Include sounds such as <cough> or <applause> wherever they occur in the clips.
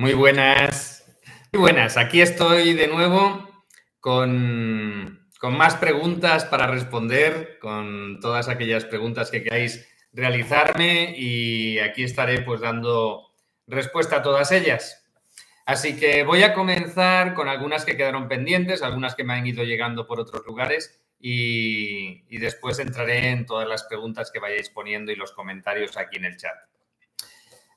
Muy buenas. Muy buenas. Aquí estoy de nuevo con, más preguntas para responder, con todas aquellas preguntas que queráis realizarme y aquí estaré pues dando respuesta a todas ellas. Así que voy a comenzar con algunas que quedaron pendientes, algunas que me han ido llegando por otros lugares y, y después entraré en todas las preguntas que vayáis poniendo y los comentarios aquí en el chat.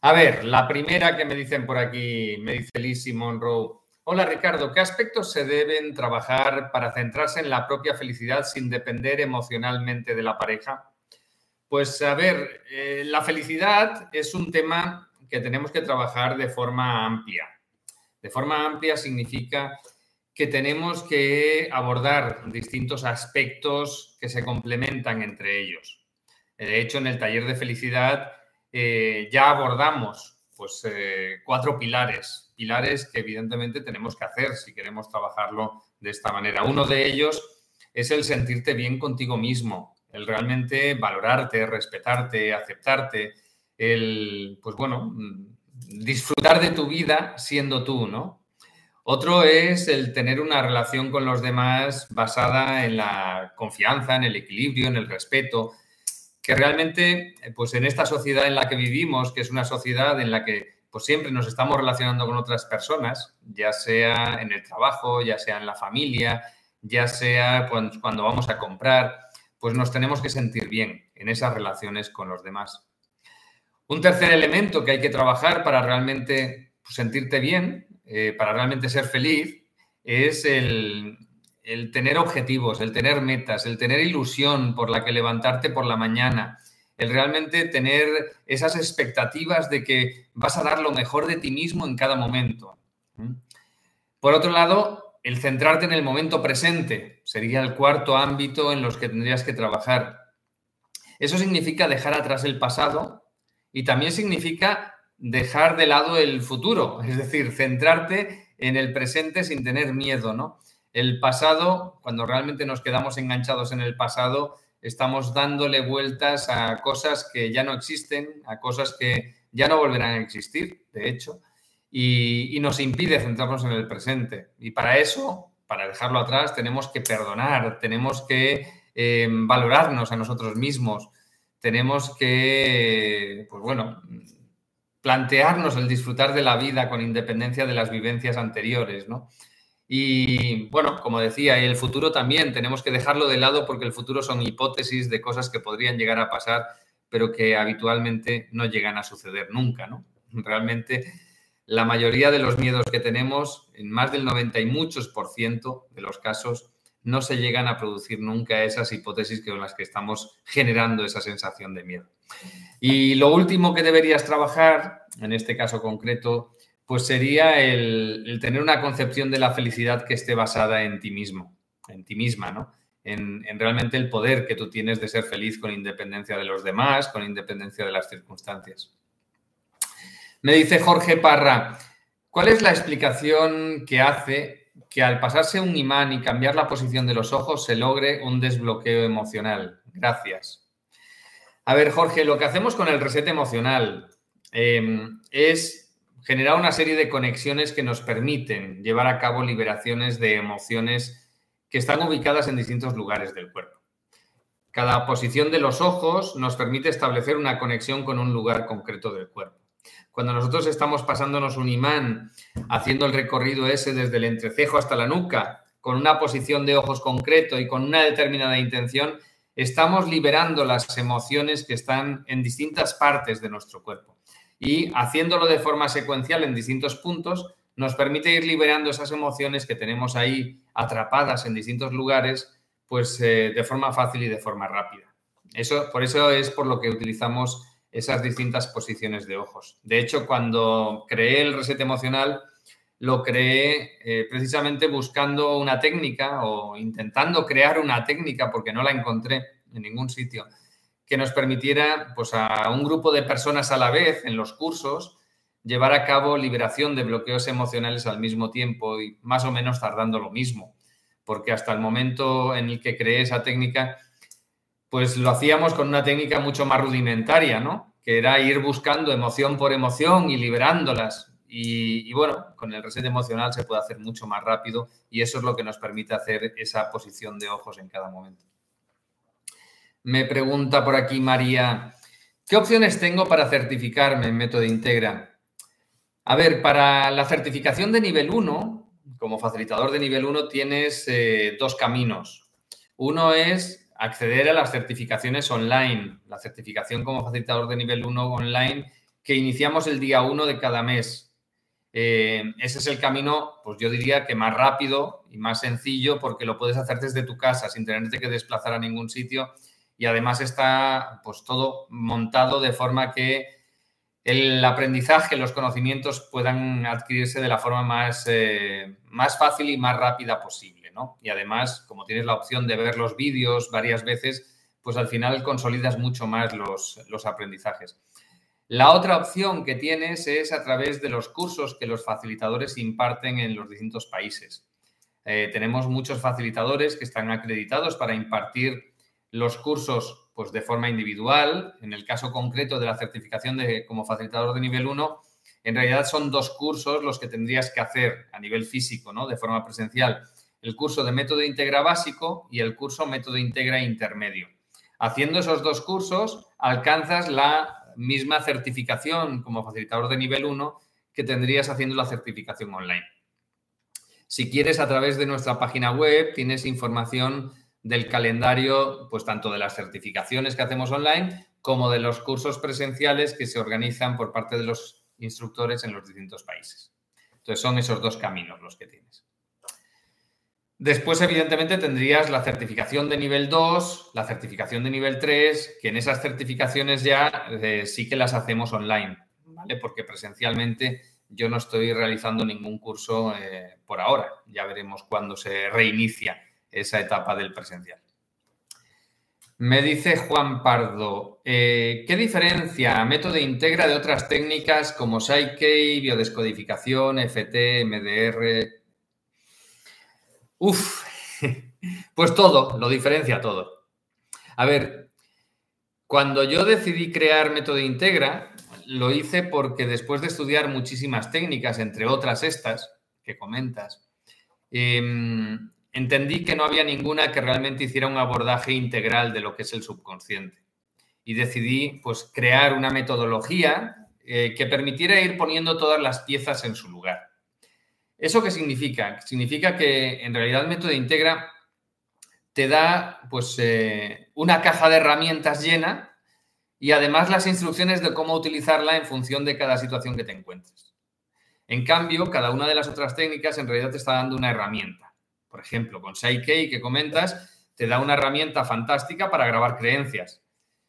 A ver, la primera que me dicen por aquí, me dice Lizzie Monroe. Hola Ricardo, ¿qué aspectos se deben trabajar para centrarse en la propia felicidad sin depender emocionalmente de la pareja? Pues a ver, eh, la felicidad es un tema que tenemos que trabajar de forma amplia. De forma amplia significa que tenemos que abordar distintos aspectos que se complementan entre ellos. De hecho, en el taller de felicidad eh, ya abordamos pues, eh, cuatro pilares, pilares que evidentemente tenemos que hacer si queremos trabajarlo de esta manera. Uno de ellos es el sentirte bien contigo mismo, el realmente valorarte, respetarte, aceptarte, el, pues bueno, disfrutar de tu vida siendo tú, ¿no? Otro es el tener una relación con los demás basada en la confianza, en el equilibrio, en el respeto, que realmente, eh, pues en esta sociedad en la que vivimos, que es una sociedad en la que pues siempre nos estamos relacionando con otras personas, ya sea en el trabajo, ya sea en la familia, ya sea cuando vamos a comprar, pues nos tenemos que sentir bien en esas relaciones con los demás. Un tercer elemento que hay que trabajar para realmente pues, sentirte bien, eh, para realmente ser feliz, es el, el tener objetivos, el tener metas, el tener ilusión por la que levantarte por la mañana, el realmente tener esas expectativas de que vas a dar lo mejor de ti mismo en cada momento. Por otro lado, el centrarte en el momento presente sería el cuarto ámbito en los que tendrías que trabajar. Eso significa dejar atrás el pasado y también significa dejar de lado el futuro, es decir, centrarte en el presente sin tener miedo, ¿no? El pasado, cuando realmente nos quedamos enganchados en el pasado, estamos dándole vueltas a cosas que ya no existen, a cosas que ya no volverán a existir, de hecho, y, nos impide centrarnos en el presente. Y para eso, para dejarlo atrás, tenemos que perdonar, tenemos que eh, valorarnos a nosotros mismos, tenemos que, pues bueno, plantearnos el disfrutar de la vida con independencia de las vivencias anteriores, ¿no? Y bueno, como decía, el futuro también tenemos que dejarlo de lado porque el futuro son hipótesis de cosas que podrían llegar a pasar, pero que habitualmente no llegan a suceder nunca, ¿no? Realmente la mayoría de los miedos que tenemos, en más del 90 y muchos por ciento de los casos, no se llegan a producir nunca esas hipótesis con las que estamos generando esa sensación de miedo. Y lo último que deberías trabajar, en este caso concreto, pues sería el, tener una concepción de la felicidad que esté basada en ti mismo, en ti misma, ¿no? En, realmente el poder que tú tienes de ser feliz con independencia de los demás, con independencia de las circunstancias. Me dice Jorge Parra, ¿cuál es la explicación que hace que al pasarse un imán y cambiar la posición de los ojos se logre un desbloqueo emocional? Gracias. A ver, Jorge, lo que hacemos con el reset emocional eh, es generar una serie de conexiones que nos permiten llevar a cabo liberaciones de emociones que están ubicadas en distintos lugares del cuerpo. Cada posición de los ojos nos permite establecer una conexión con un lugar concreto del cuerpo. Cuando nosotros estamos pasándonos un imán, haciendo el recorrido ese desde el entrecejo hasta la nuca, con una posición de ojos concreto y con una determinada intención, estamos liberando las emociones que están en distintas partes de nuestro cuerpo y haciéndolo de forma secuencial en distintos puntos nos permite ir liberando esas emociones que tenemos ahí atrapadas en distintos lugares, pues eh, de forma fácil y de forma rápida. Eso, por eso es por lo que utilizamos esas distintas posiciones de ojos. De hecho, cuando creé el reset emocional, lo creé eh, precisamente buscando una técnica o intentando crear una técnica porque no la encontré en ningún sitio que nos permitiera pues, a un grupo de personas a la vez en los cursos llevar a cabo liberación de bloqueos emocionales al mismo tiempo y más o menos tardando lo mismo, porque hasta el momento en el que creé esa técnica, pues lo hacíamos con una técnica mucho más rudimentaria, ¿no? Que era ir buscando emoción por emoción y liberándolas. y, bueno, con el reset emocional se puede hacer mucho más rápido y eso es lo que nos permite hacer esa posición de ojos en cada momento. Me pregunta por aquí María, ¿qué opciones tengo para certificarme en método Integra? A ver, para la certificación de nivel 1, como facilitador de nivel 1 tienes eh, dos caminos. Uno es acceder a las certificaciones online, la certificación como facilitador de nivel 1 online que iniciamos el día 1 de cada mes. Eh, ese es el camino, pues yo diría que más rápido y más sencillo porque lo puedes hacer desde tu casa sin tenerte que desplazar a ningún sitio y además está pues todo montado de forma que el aprendizaje, los conocimientos puedan adquirirse de la forma más, eh, más fácil y más rápida posible. ¿no? Y además, como tienes la opción de ver los vídeos varias veces, pues al final consolidas mucho más los, los aprendizajes. La otra opción que tienes es a través de los cursos que los facilitadores imparten en los distintos países. Eh, tenemos muchos facilitadores que están acreditados para impartir los cursos pues, de forma individual. En el caso concreto de la certificación de, como facilitador de nivel 1, en realidad son dos cursos los que tendrías que hacer a nivel físico, ¿no? de forma presencial. El curso de método integra básico y el curso método integra intermedio. Haciendo esos dos cursos, alcanzas la misma certificación como facilitador de nivel 1 que tendrías haciendo la certificación online. Si quieres, a través de nuestra página web tienes información del calendario, pues tanto de las certificaciones que hacemos online como de los cursos presenciales que se organizan por parte de los instructores en los distintos países. Entonces son esos dos caminos los que tienes. Después, evidentemente, tendrías la certificación de nivel 2, la certificación de nivel 3, que en esas certificaciones ya eh, sí que las hacemos online, ¿vale? Porque presencialmente yo no estoy realizando ningún curso eh, por ahora. Ya veremos cuándo se reinicia esa etapa del presencial. Me dice Juan Pardo, eh, ¿qué diferencia método integra de otras técnicas como Psyche, biodescodificación, FT, MDR, Uf, <laughs> pues todo, lo diferencia todo. A ver, cuando yo decidí crear Método Integra, lo hice porque después de estudiar muchísimas técnicas, entre otras estas que comentas, em, entendí que no había ninguna que realmente hiciera un abordaje integral de lo que es el subconsciente. Y decidí pues, crear una metodología eh, que permitiera ir poniendo todas las piezas en su lugar. ¿Eso qué significa? Significa que en realidad el método integra te da pues eh, una caja de herramientas llena y además las instrucciones de cómo utilizarla en función de cada situación que te encuentres. En cambio, cada una de las otras técnicas en realidad te está dando una herramienta. Por ejemplo, con Psyche que comentas, te da una herramienta fantástica para grabar creencias.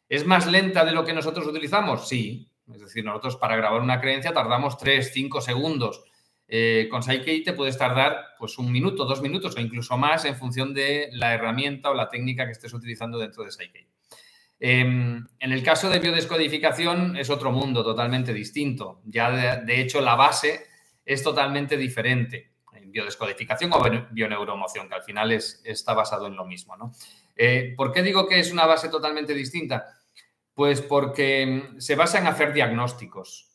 ¿Es más lenta de lo que nosotros utilizamos? Sí. Es decir, nosotros para grabar una creencia tardamos 3, 5 segundos eh, con Psyche te puedes tardar pues un minuto, dos minutos o incluso más en función de la herramienta o la técnica que estés utilizando dentro de Psyche. Em, en el caso de biodescodificación es otro mundo totalmente distinto. Ya de, hecho la base es totalmente diferente. Biodescodificación o bioneuromoción, que al final es, está basado en lo mismo. ¿no? Eh, ¿Por qué digo que es una base totalmente distinta? Pues porque se basa en hacer diagnósticos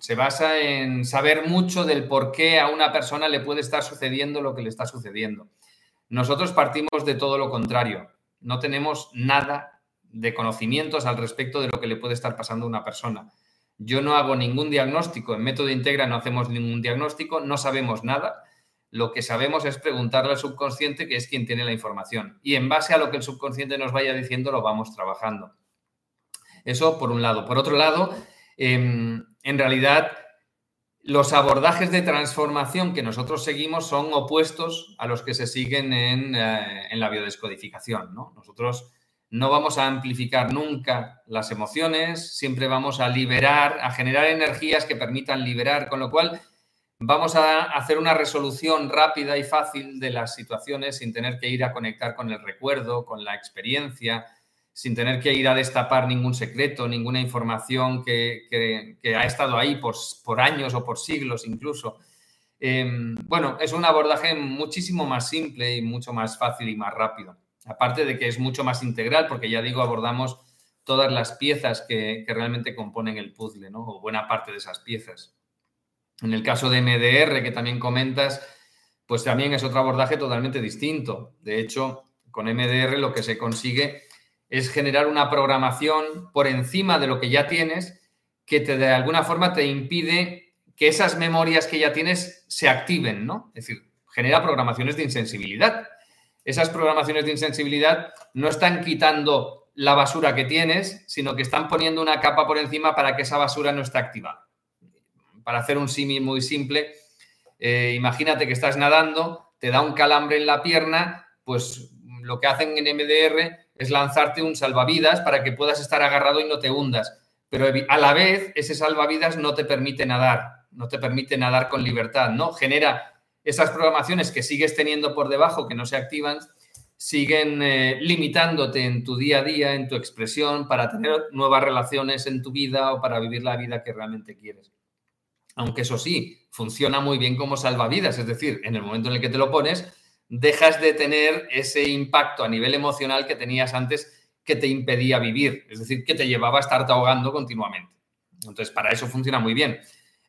se basa en saber mucho del por qué a una persona le puede estar sucediendo lo que le está sucediendo. Nosotros partimos de todo lo contrario. No tenemos nada de conocimientos al respecto de lo que le puede estar pasando a una persona. Yo no hago ningún diagnóstico, en método integra no hacemos ningún diagnóstico, no sabemos nada. Lo que sabemos es preguntarle al subconsciente, que es quien tiene la información. Y en base a lo que el subconsciente nos vaya diciendo, lo vamos trabajando. Eso por un lado. Por otro lado, em, en realidad los abordajes de transformación que nosotros seguimos son opuestos a los que se siguen en, eh, la biodescodificación. Nosotros no vamos a amplificar nunca las emociones, siempre vamos a liberar, a generar energías que permitan liberar, con lo cual vamos a hacer una resolución rápida y fácil de las situaciones sin tener que ir a conectar con el recuerdo, con la experiencia, sin tener que ir a destapar ningún secreto, ninguna información que, ha estado ahí por, años o por siglos incluso. Em, bueno, es un abordaje muchísimo más simple y mucho más fácil y más rápido. Aparte de que es mucho más integral, porque ya digo, abordamos todas las piezas que, realmente componen el puzzle, ¿no? O buena parte de esas piezas. En el caso de MDR, que también comentas, pues también es otro abordaje totalmente distinto. De hecho, con MDR lo que se consigue es generar una programación por encima de lo que ya tienes que te, de alguna forma te impide que esas memorias que ya tienes se activen, ¿no? Es decir, genera programaciones de insensibilidad. Esas programaciones de insensibilidad no están quitando la basura que tienes, sino que están poniendo una capa por encima para que esa basura no esté activada. Para hacer un símil muy simple, eh, imagínate que estás nadando, te da un calambre en la pierna, pues lo que hacen en MDR es lanzarte un salvavidas para que puedas estar agarrado y no te hundas. Pero a la vez, ese salvavidas no te permite nadar, no te permite nadar con libertad, ¿no? Genera esas programaciones que sigues teniendo por debajo, que no se activan, siguen eh, limitándote en tu día a día, en tu expresión, para tener nuevas relaciones en tu vida o para vivir la vida que realmente quieres. Aunque eso sí, funciona muy bien como salvavidas, es decir, en el momento en el que te lo pones, dejas de tener ese impacto a nivel emocional que tenías antes que te impedía vivir, es decir, que te llevaba a estarte ahogando continuamente. Entonces, para eso funciona muy bien.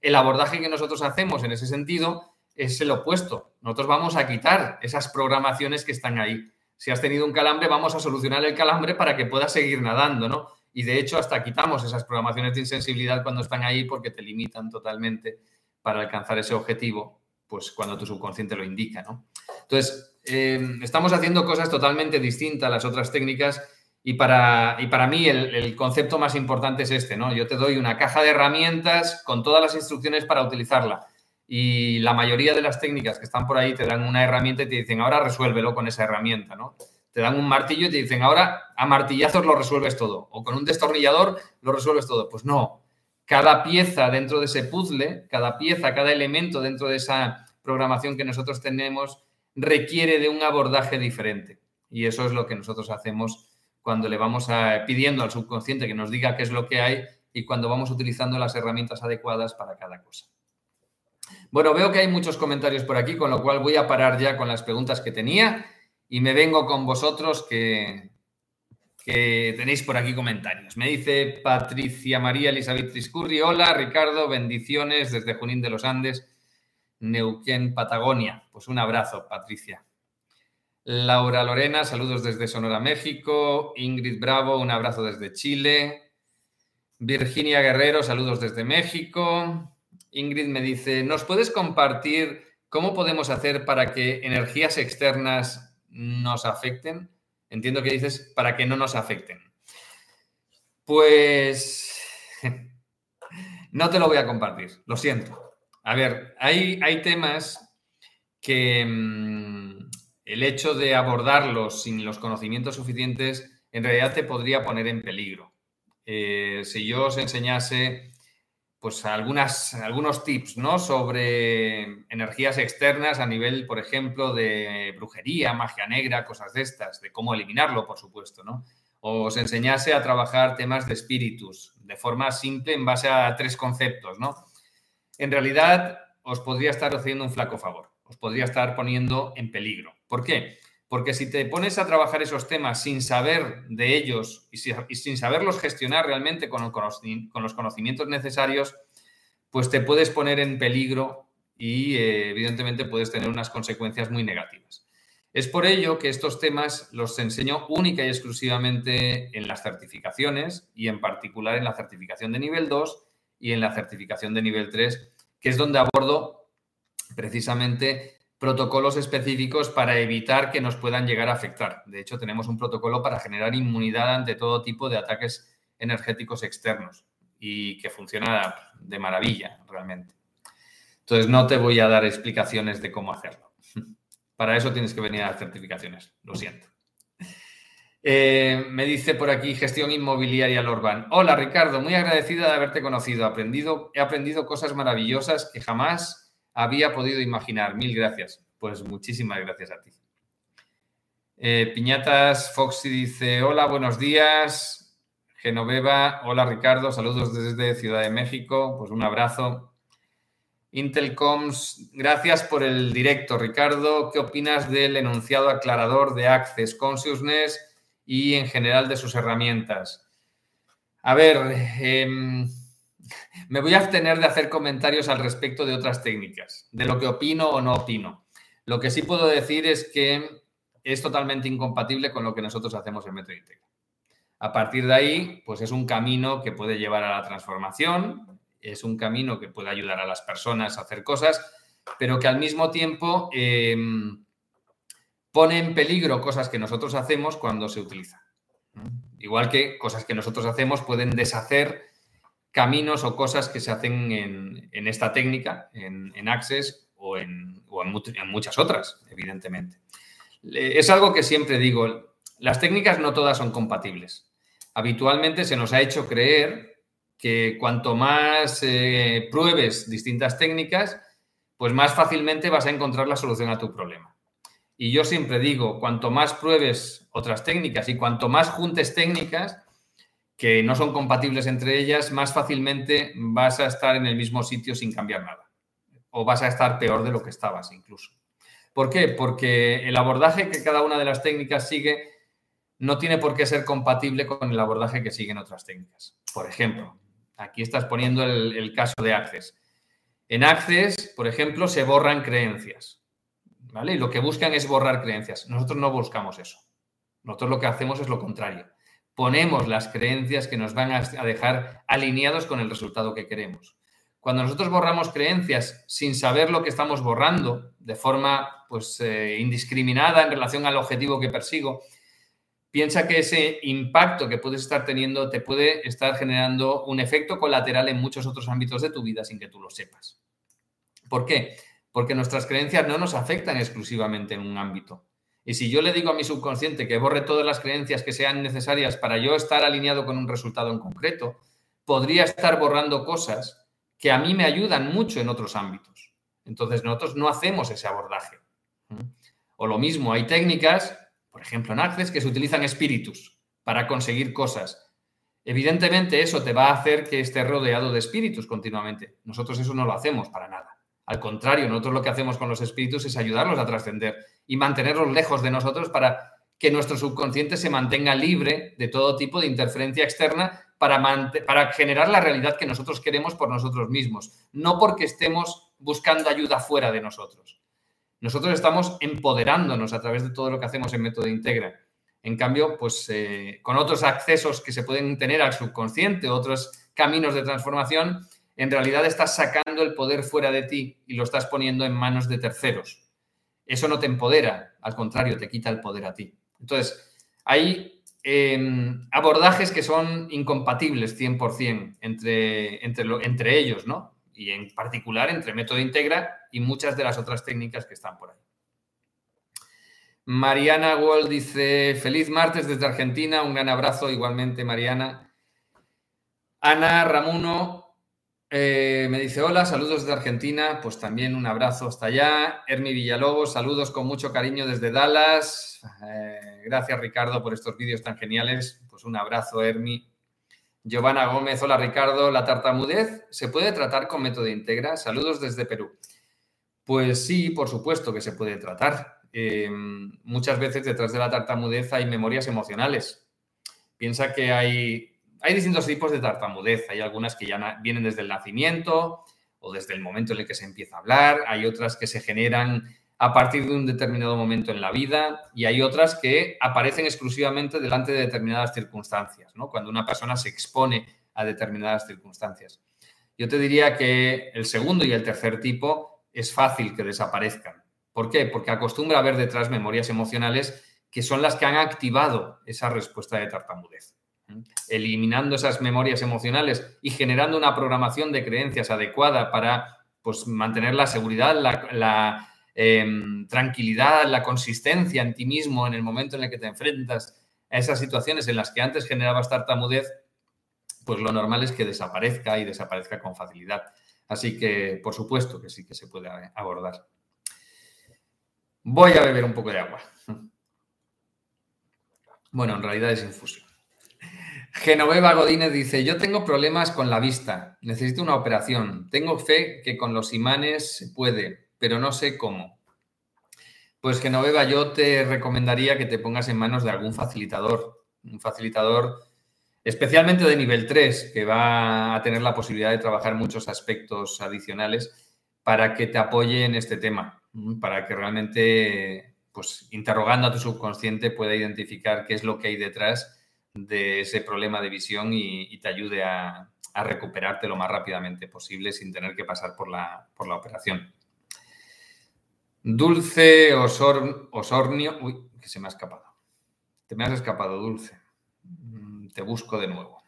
El abordaje que nosotros hacemos en ese sentido es el opuesto. Nosotros vamos a quitar esas programaciones que están ahí. Si has tenido un calambre, vamos a solucionar el calambre para que puedas seguir nadando, ¿no? Y de hecho, hasta quitamos esas programaciones de insensibilidad cuando están ahí porque te limitan totalmente para alcanzar ese objetivo, pues cuando tu subconsciente lo indica, ¿no? Entonces, eh, estamos haciendo cosas totalmente distintas a las otras técnicas y para, y para mí el, el, concepto más importante es este, ¿no? Yo te doy una caja de herramientas con todas las instrucciones para utilizarla. Y la mayoría de las técnicas que están por ahí te dan una herramienta y te dicen, ahora resuélvelo con esa herramienta, ¿no? Te dan un martillo y te dicen, ahora a martillazos lo resuelves todo. O con un destornillador lo resuelves todo. Pues no. Cada pieza dentro de ese puzzle, cada pieza, cada elemento dentro de esa programación que nosotros tenemos requiere de un abordaje diferente. Y eso es lo que nosotros hacemos cuando le vamos a, pidiendo al subconsciente que nos diga qué es lo que hay y cuando vamos utilizando las herramientas adecuadas para cada cosa. Bueno, veo que hay muchos comentarios por aquí, con lo cual voy a parar ya con las preguntas que tenía y me vengo con vosotros que, que tenéis por aquí comentarios. Me dice Patricia María Elizabeth Triscurri, hola Ricardo, bendiciones desde Junín de los Andes. Neuquén, Patagonia. Pues un abrazo, Patricia. Laura Lorena, saludos desde Sonora, México. Ingrid Bravo, un abrazo desde Chile. Virginia Guerrero, saludos desde México. Ingrid me dice, ¿nos puedes compartir cómo podemos hacer para que energías externas nos afecten? Entiendo que dices para que no nos afecten. Pues <laughs> no te lo voy a compartir, lo siento. A ver, hay, hay temas que mm, el hecho de abordarlos sin los conocimientos suficientes en realidad te podría poner en peligro. Eh, si yo os enseñase pues algunas, algunos tips ¿no? sobre energías externas a nivel, por ejemplo, de brujería, magia negra, cosas de estas, de cómo eliminarlo, por supuesto, ¿no? O os enseñase a trabajar temas de espíritus de forma simple en base a tres conceptos, ¿no? en realidad os podría estar haciendo un flaco favor, os podría estar poniendo en peligro. ¿Por qué? Porque si te pones a trabajar esos temas sin saber de ellos y, sin saberlos gestionar realmente con, los conocimientos necesarios, pues te puedes poner en peligro y eh, evidentemente puedes tener unas consecuencias muy negativas. Es por ello que estos temas los enseño única y exclusivamente en las certificaciones y en particular en la certificación de nivel 2 y en la certificación de nivel 3, que es donde abordo precisamente protocolos específicos para evitar que nos puedan llegar a afectar. De hecho, tenemos un protocolo para generar inmunidad ante todo tipo de ataques energéticos externos y que funciona de maravilla realmente. Entonces, no te voy a dar explicaciones de cómo hacerlo. <laughs> Para eso tienes que venir a las certificaciones, lo siento. Eh, me dice por aquí gestión inmobiliaria Lorban. Hola Ricardo, muy agradecida de haberte conocido. Aprendido, he aprendido cosas maravillosas que jamás había podido imaginar. Mil gracias. Pues muchísimas gracias a ti. Eh, Piñatas Foxy dice, hola, buenos días. Genoveva, hola Ricardo, saludos desde Ciudad de México. Pues un abrazo. Intelcoms, gracias por el directo, Ricardo. ¿Qué opinas del enunciado aclarador de Access Consciousness? y en general de sus herramientas. A ver, em, <laughs> me voy a abstener de hacer comentarios al respecto de otras técnicas, de lo que opino o no opino. Lo que sí puedo decir es que es totalmente incompatible con lo que nosotros hacemos en Metro Integra. A partir de ahí, pues es un camino que puede llevar a la transformación, es un camino que puede ayudar a las personas a hacer cosas, pero que al mismo tiempo em, pone en peligro cosas que nosotros hacemos cuando se utiliza. Igual que cosas que nosotros hacemos pueden deshacer caminos o cosas que se hacen en, esta técnica, en, Access o, en, en, muchas otras, evidentemente. Es algo que siempre digo, las técnicas no todas son compatibles. Habitualmente se nos ha hecho creer que cuanto más eh, pruebes distintas técnicas, pues más fácilmente vas a encontrar la solución a tu problema. Y yo siempre digo, cuanto más pruebes otras técnicas y cuanto más juntes técnicas que no son compatibles entre ellas, más fácilmente vas a estar en el mismo sitio sin cambiar nada. O vas a estar peor de lo que estabas incluso. ¿Por qué? Porque el abordaje que cada una de las técnicas sigue no tiene por qué ser compatible con el abordaje que siguen otras técnicas. Por ejemplo, aquí estás poniendo el, caso de Access. En Access, por ejemplo, se borran creencias. ¿vale? Y lo que buscan es borrar creencias. Nosotros no buscamos eso. Nosotros lo que hacemos es lo contrario. Ponemos las creencias que nos van a dejar alineados con el resultado que queremos. Cuando nosotros borramos creencias sin saber lo que estamos borrando, de forma pues, eh, indiscriminada en relación al objetivo que persigo, piensa que ese impacto que puedes estar teniendo te puede estar generando un efecto colateral en muchos otros ámbitos de tu vida sin que tú lo sepas. ¿Por qué? porque nuestras creencias no nos afectan exclusivamente en un ámbito. Y si yo le digo a mi subconsciente que borre todas las creencias que sean necesarias para yo estar alineado con un resultado en concreto, podría estar borrando cosas que a mí me ayudan mucho en otros ámbitos. Entonces nosotros no hacemos ese abordaje. O lo mismo, hay técnicas, por ejemplo en Access, que se utilizan espíritus para conseguir cosas. Evidentemente eso te va a hacer que estés rodeado de espíritus continuamente. Nosotros eso no lo hacemos para nada. Al contrario, nosotros lo que hacemos con los espíritus es ayudarlos a trascender y mantenerlos lejos de nosotros para que nuestro subconsciente se mantenga libre de todo tipo de interferencia externa para, para generar la realidad que nosotros queremos por nosotros mismos, no porque estemos buscando ayuda fuera de nosotros. Nosotros estamos empoderándonos a través de todo lo que hacemos en Método Integra. En cambio, pues eh, con otros accesos que se pueden tener al subconsciente, otros caminos de transformación, en realidad estás sacando el poder fuera de ti y lo estás poniendo en manos de terceros. Eso no te empodera, al contrario, te quita el poder a ti. Entonces, hay em, abordajes que son incompatibles 100% entre, entre, entre ellos, ¿no? Y en particular entre método integra y muchas de las otras técnicas que están por ahí. Mariana Wall dice, feliz martes desde Argentina, un gran abrazo igualmente, Mariana. Ana Ramuno, eh, me dice, hola, saludos desde Argentina, pues también un abrazo hasta allá. Hermi Villalobos, saludos con mucho cariño desde Dallas. Eh, gracias Ricardo por estos vídeos tan geniales. Pues un abrazo, Hermi. Giovanna Gómez, hola Ricardo, ¿la tartamudez se puede tratar con método integra? Saludos desde Perú. Pues sí, por supuesto que se puede tratar. Eh, muchas veces detrás de la tartamudez hay memorias emocionales. Piensa que hay hay distintos tipos de tartamudez. Hay algunas que ya vienen desde el nacimiento o desde el momento en el que se empieza a hablar. Hay otras que se generan a partir de un determinado momento en la vida y hay otras que aparecen exclusivamente delante de determinadas circunstancias, ¿no? cuando una persona se expone a determinadas circunstancias. Yo te diría que el segundo y el tercer tipo es fácil que desaparezcan. ¿Por qué? Porque acostumbra a haber detrás memorias emocionales que son las que han activado esa respuesta de tartamudez eliminando esas memorias emocionales y generando una programación de creencias adecuada para pues, mantener la seguridad, la, em, tranquilidad, la consistencia en ti mismo en el momento en el que te enfrentas a esas situaciones en las que antes generabas tartamudez, pues lo normal es que desaparezca y desaparezca con facilidad. Así que, por supuesto que sí que se puede abordar. Voy a beber un poco de agua. Bueno, en realidad es infusión. Genoveva Godínez dice, yo tengo problemas con la vista, necesito una operación. Tengo fe que con los imanes se puede, pero no sé cómo. Pues Genoveva, yo te recomendaría que te pongas en manos de algún facilitador. Un facilitador especialmente de nivel 3, que va a tener la posibilidad de trabajar muchos aspectos adicionales para que te apoye en este tema, para que realmente, pues, interrogando a tu subconsciente pueda identificar qué es lo que hay detrás de ese problema de visión y, te ayude a, recuperarte lo más rápidamente posible sin tener que pasar por la, operación. Dulce Osornio. Uy, que se me ha escapado. Te me has escapado, Dulce. Mm, te busco de nuevo.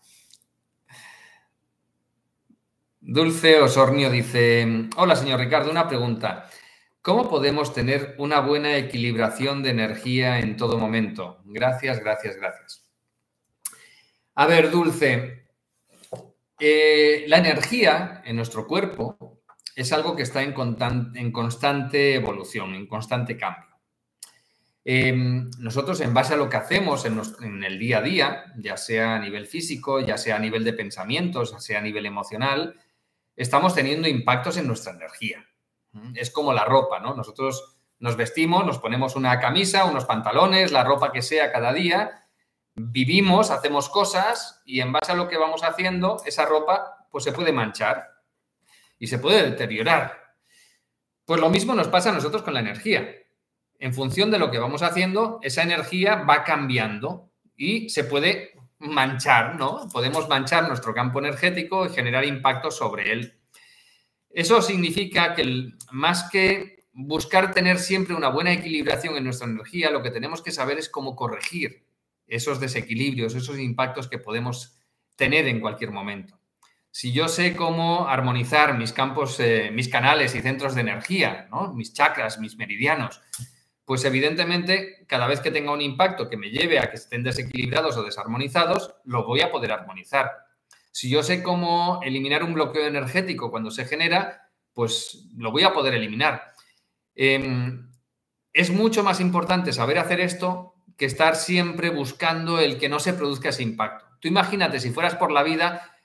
Dulce Osornio dice: Hola, señor Ricardo, una pregunta. ¿Cómo podemos tener una buena equilibración de energía en todo momento? Gracias, gracias, gracias. A ver, Dulce, eh, la energía en nuestro cuerpo es algo que está en, constante evolución, en constante cambio. Em, nosotros, en base a lo que hacemos en, el día a día, ya sea a nivel físico, ya sea a nivel de pensamientos, ya sea a nivel emocional, estamos teniendo impactos en nuestra energía. Es como la ropa, ¿no? Nosotros nos vestimos, nos ponemos una camisa, unos pantalones, la ropa que sea cada día, vivimos, hacemos cosas y en base a lo que vamos haciendo, esa ropa pues se puede manchar y se puede deteriorar. Pues lo mismo nos pasa a nosotros con la energía. En función de lo que vamos haciendo, esa energía va cambiando y se puede manchar, ¿no? Podemos manchar nuestro campo energético y generar impacto sobre él. Eso significa que más que buscar tener siempre una buena equilibración en nuestra energía, lo que tenemos que saber es cómo corregir esos desequilibrios, esos impactos que podemos tener en cualquier momento. Si yo sé cómo armonizar mis campos, eh, mis canales y centros de energía, mis chakras, mis meridianos, pues evidentemente cada vez que tenga un impacto que me lleve a que estén desequilibrados o desarmonizados, lo voy a poder armonizar. Si yo sé cómo eliminar un bloqueo energético cuando se genera, pues lo voy a poder eliminar. Em, es mucho más importante saber hacer esto que estar siempre buscando el que no se produzca ese impacto. Tú imagínate si fueras por la vida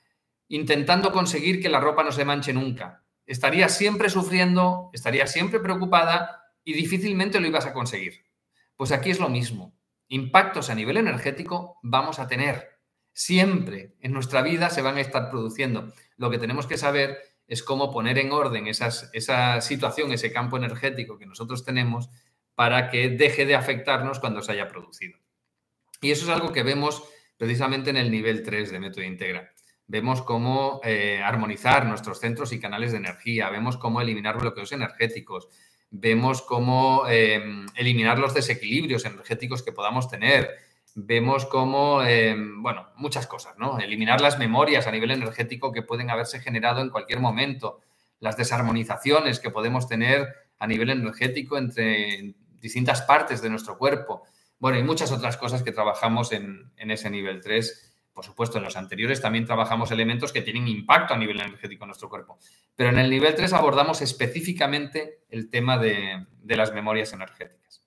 intentando conseguir que la ropa no se manche nunca. Estarías siempre sufriendo, estarías siempre preocupada y difícilmente lo ibas a conseguir. Pues aquí es lo mismo. Impactos a nivel energético vamos a tener. Siempre en nuestra vida se van a estar produciendo. Lo que tenemos que saber es cómo poner en orden esa situación, ese campo energético que nosotros tenemos para que deje de afectarnos cuando se haya producido. Y eso es algo que vemos precisamente en el nivel 3 de método integra. Vemos cómo eh, armonizar nuestros centros y canales de energía, vemos cómo eliminar bloqueos energéticos, vemos cómo em, eliminar los desequilibrios energéticos que podamos tener, vemos cómo, em, bueno, muchas cosas, ¿no? Eliminar las memorias a nivel energético que pueden haberse generado en cualquier momento, las desarmonizaciones que podemos tener a nivel energético entre, distintas partes de nuestro cuerpo. Bueno, y muchas otras cosas que trabajamos en, ese nivel 3. Por supuesto, en los anteriores también trabajamos elementos que tienen impacto a nivel energético en nuestro cuerpo. Pero en el nivel 3 abordamos específicamente el tema de, las memorias energéticas.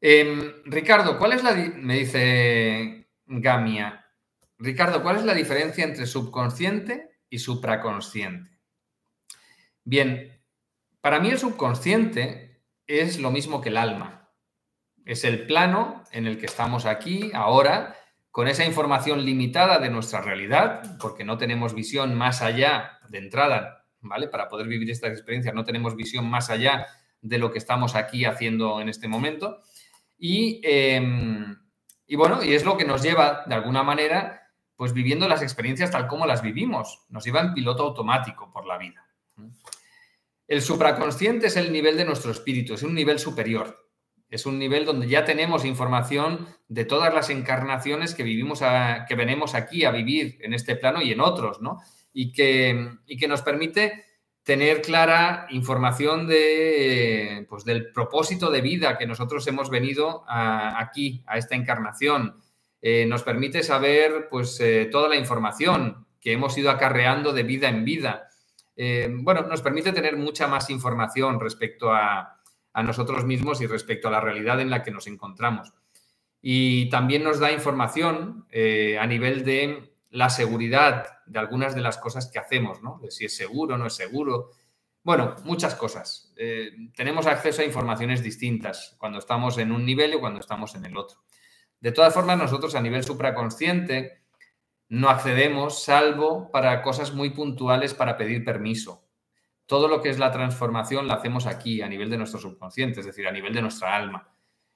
Em, Ricardo, ¿cuál es la... me dice Gamia. Ricardo, ¿cuál es la diferencia entre subconsciente y supraconsciente? Bien, para mí el subconsciente es lo mismo que el alma. Es el plano en el que estamos aquí, ahora, con esa información limitada de nuestra realidad, porque no tenemos visión más allá de entrada, ¿vale? Para poder vivir estas experiencias no tenemos visión más allá de lo que estamos aquí haciendo en este momento. Y, em, bueno, y es lo que nos lleva, de alguna manera, pues viviendo las experiencias tal como las vivimos. Nos lleva en piloto automático por la vida. El supraconsciente es el nivel de nuestro espíritu, es un nivel superior. Es un nivel donde ya tenemos información de todas las encarnaciones que vivimos, que venimos aquí a vivir en este plano y en otros, ¿no? Y que, que nos permite tener clara información de, pues, del propósito de vida que nosotros hemos venido aquí, a esta encarnación. Eh, nos permite saber pues, eh, toda la información que hemos ido acarreando de vida en vida. Eh, bueno, nos permite tener mucha más información respecto a, nosotros mismos y respecto a la realidad en la que nos encontramos. Y también nos da información eh, a nivel de la seguridad de algunas de las cosas que hacemos, ¿no? De si es seguro no es seguro. Bueno, muchas cosas. Eh, tenemos acceso a informaciones distintas cuando estamos en un nivel o cuando estamos en el otro. De todas formas, nosotros a nivel supraconsciente no accedemos salvo para cosas muy puntuales para pedir permiso. Todo lo que es la transformación la hacemos aquí, a nivel de nuestro subconsciente, es decir, a nivel de nuestra alma.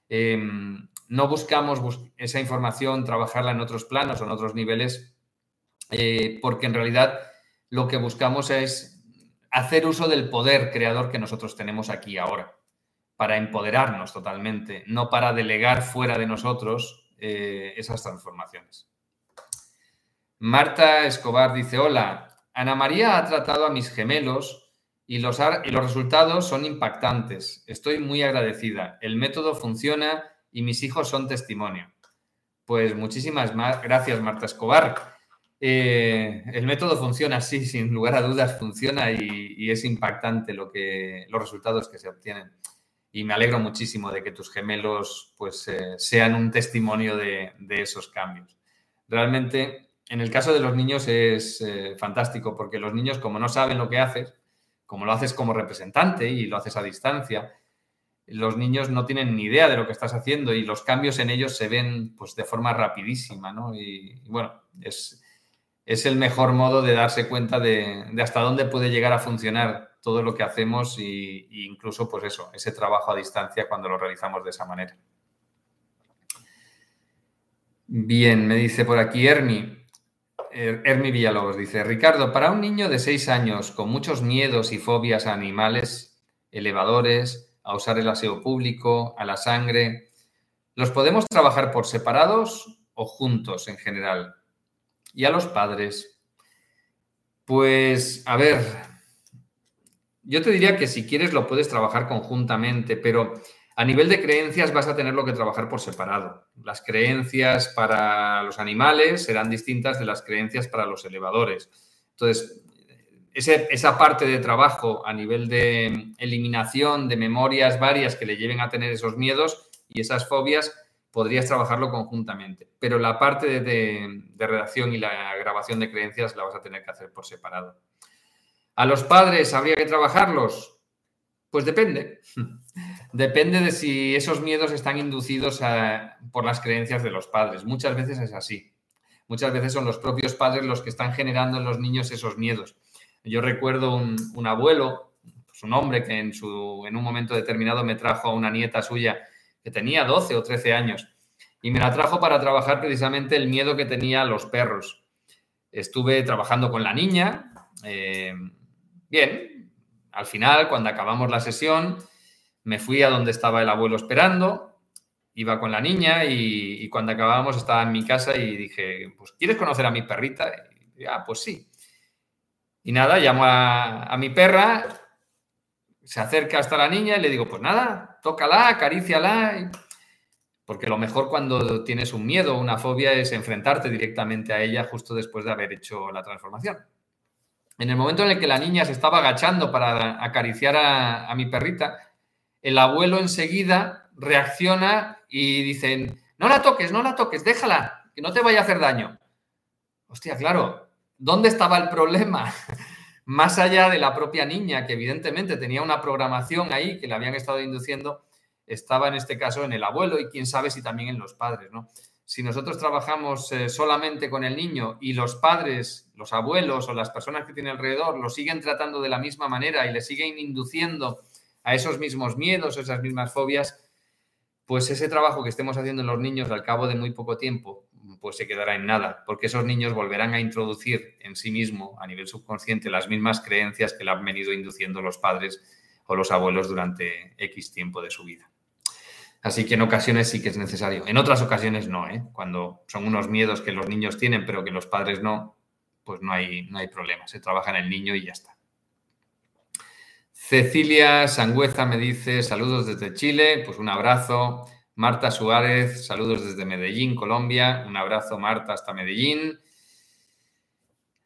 Em, no buscamos esa información, trabajarla en otros planos o en otros niveles, eh, porque en realidad lo que buscamos es hacer uso del poder creador que nosotros tenemos aquí ahora, para empoderarnos totalmente, no para delegar fuera de nosotros eh, esas transformaciones. Marta Escobar dice, hola, Ana María ha tratado a mis gemelos y los, y los resultados son impactantes. Estoy muy agradecida. El método funciona y mis hijos son testimonio. Pues muchísimas gracias, Marta Escobar. Eh, el método funciona, sí, sin lugar a dudas funciona y, es impactante lo que, los resultados que se obtienen. Y me alegro muchísimo de que tus gemelos pues, eh, sean un testimonio de, esos cambios. Realmente, en el caso de los niños es eh, fantástico porque los niños, como no saben lo que haces, como lo haces como representante y lo haces a distancia, los niños no tienen ni idea de lo que estás haciendo y los cambios en ellos se ven pues de forma rapidísima, ¿no? Y, bueno, es, es, el mejor modo de darse cuenta de, hasta dónde puede llegar a funcionar todo lo que hacemos e incluso pues eso, ese trabajo a distancia cuando lo realizamos de esa manera. Bien, me dice por aquí Ermi, Hermi Villalobos dice, Ricardo, para un niño de 6 años con muchos miedos y fobias a animales, elevadores, a usar el aseo público, a la sangre, ¿los podemos trabajar por separados o juntos en general? Y a los padres, pues, a ver, yo te diría que si quieres lo puedes trabajar conjuntamente, pero a nivel de creencias vas a tenerlo que trabajar por separado. Las creencias para los animales serán distintas de las creencias para los elevadores. Entonces, esa parte de trabajo a nivel de eliminación de memorias varias que le lleven a tener esos miedos y esas fobias, podrías trabajarlo conjuntamente. Pero la parte de redacción y la grabación de creencias la vas a tener que hacer por separado. ¿A los padres habría que trabajarlos? Pues depende. <laughs> Depende de si esos miedos están inducidos por las creencias de los padres. Muchas veces es así. Muchas veces son los propios padres los que están generando en los niños esos miedos. Yo recuerdo un, abuelo, pues un hombre que en, un momento determinado me trajo a una nieta suya que tenía 12 o 13 años y me la trajo para trabajar precisamente el miedo que tenía a los perros. Estuve trabajando con la niña. Eh, bien, al final, cuando acabamos la sesión, me fui a donde estaba el abuelo esperando, iba con la niña y, cuando acabábamos estaba en mi casa y dije, pues ¿quieres conocer a mi perrita? Y, ah, pues sí. Y nada, llamo a, mi perra, se acerca hasta la niña y le digo, pues nada, tócala, acaríciala. Porque lo mejor cuando tienes un miedo una fobia es enfrentarte directamente a ella justo después de haber hecho la transformación. En el momento en el que la niña se estaba agachando para acariciar a mi perrita, el abuelo enseguida reacciona y dicen, no la toques, no la toques, déjala, que no te vaya a hacer daño. Hostia, claro, ¿dónde estaba el problema? <laughs> Más allá de la propia niña, que evidentemente tenía una programación ahí que le habían estado induciendo, estaba en este caso en el abuelo y quién sabe si también en los padres, ¿no? Si nosotros trabajamos eh, solamente con el niño y los padres, los abuelos o las personas que tienen alrededor lo siguen tratando de la misma manera y le siguen induciendo a esos mismos miedos, esas mismas fobias, pues ese trabajo que estemos haciendo en los niños al cabo de muy poco tiempo, pues se quedará en nada, porque esos niños volverán a introducir en sí mismo, a nivel subconsciente, las mismas creencias que le han venido induciendo los padres o los abuelos durante X tiempo de su vida. Así que en ocasiones sí que es necesario. En otras ocasiones no, ¿eh? Cuando son unos miedos que los niños tienen, pero que los padres no, pues no hay, no hay problema. Se trabaja en el niño y ya está. Cecilia Sangüeza me dice saludos desde Chile, pues un abrazo. Marta Suárez, saludos desde Medellín, Colombia. Un abrazo, Marta, hasta Medellín.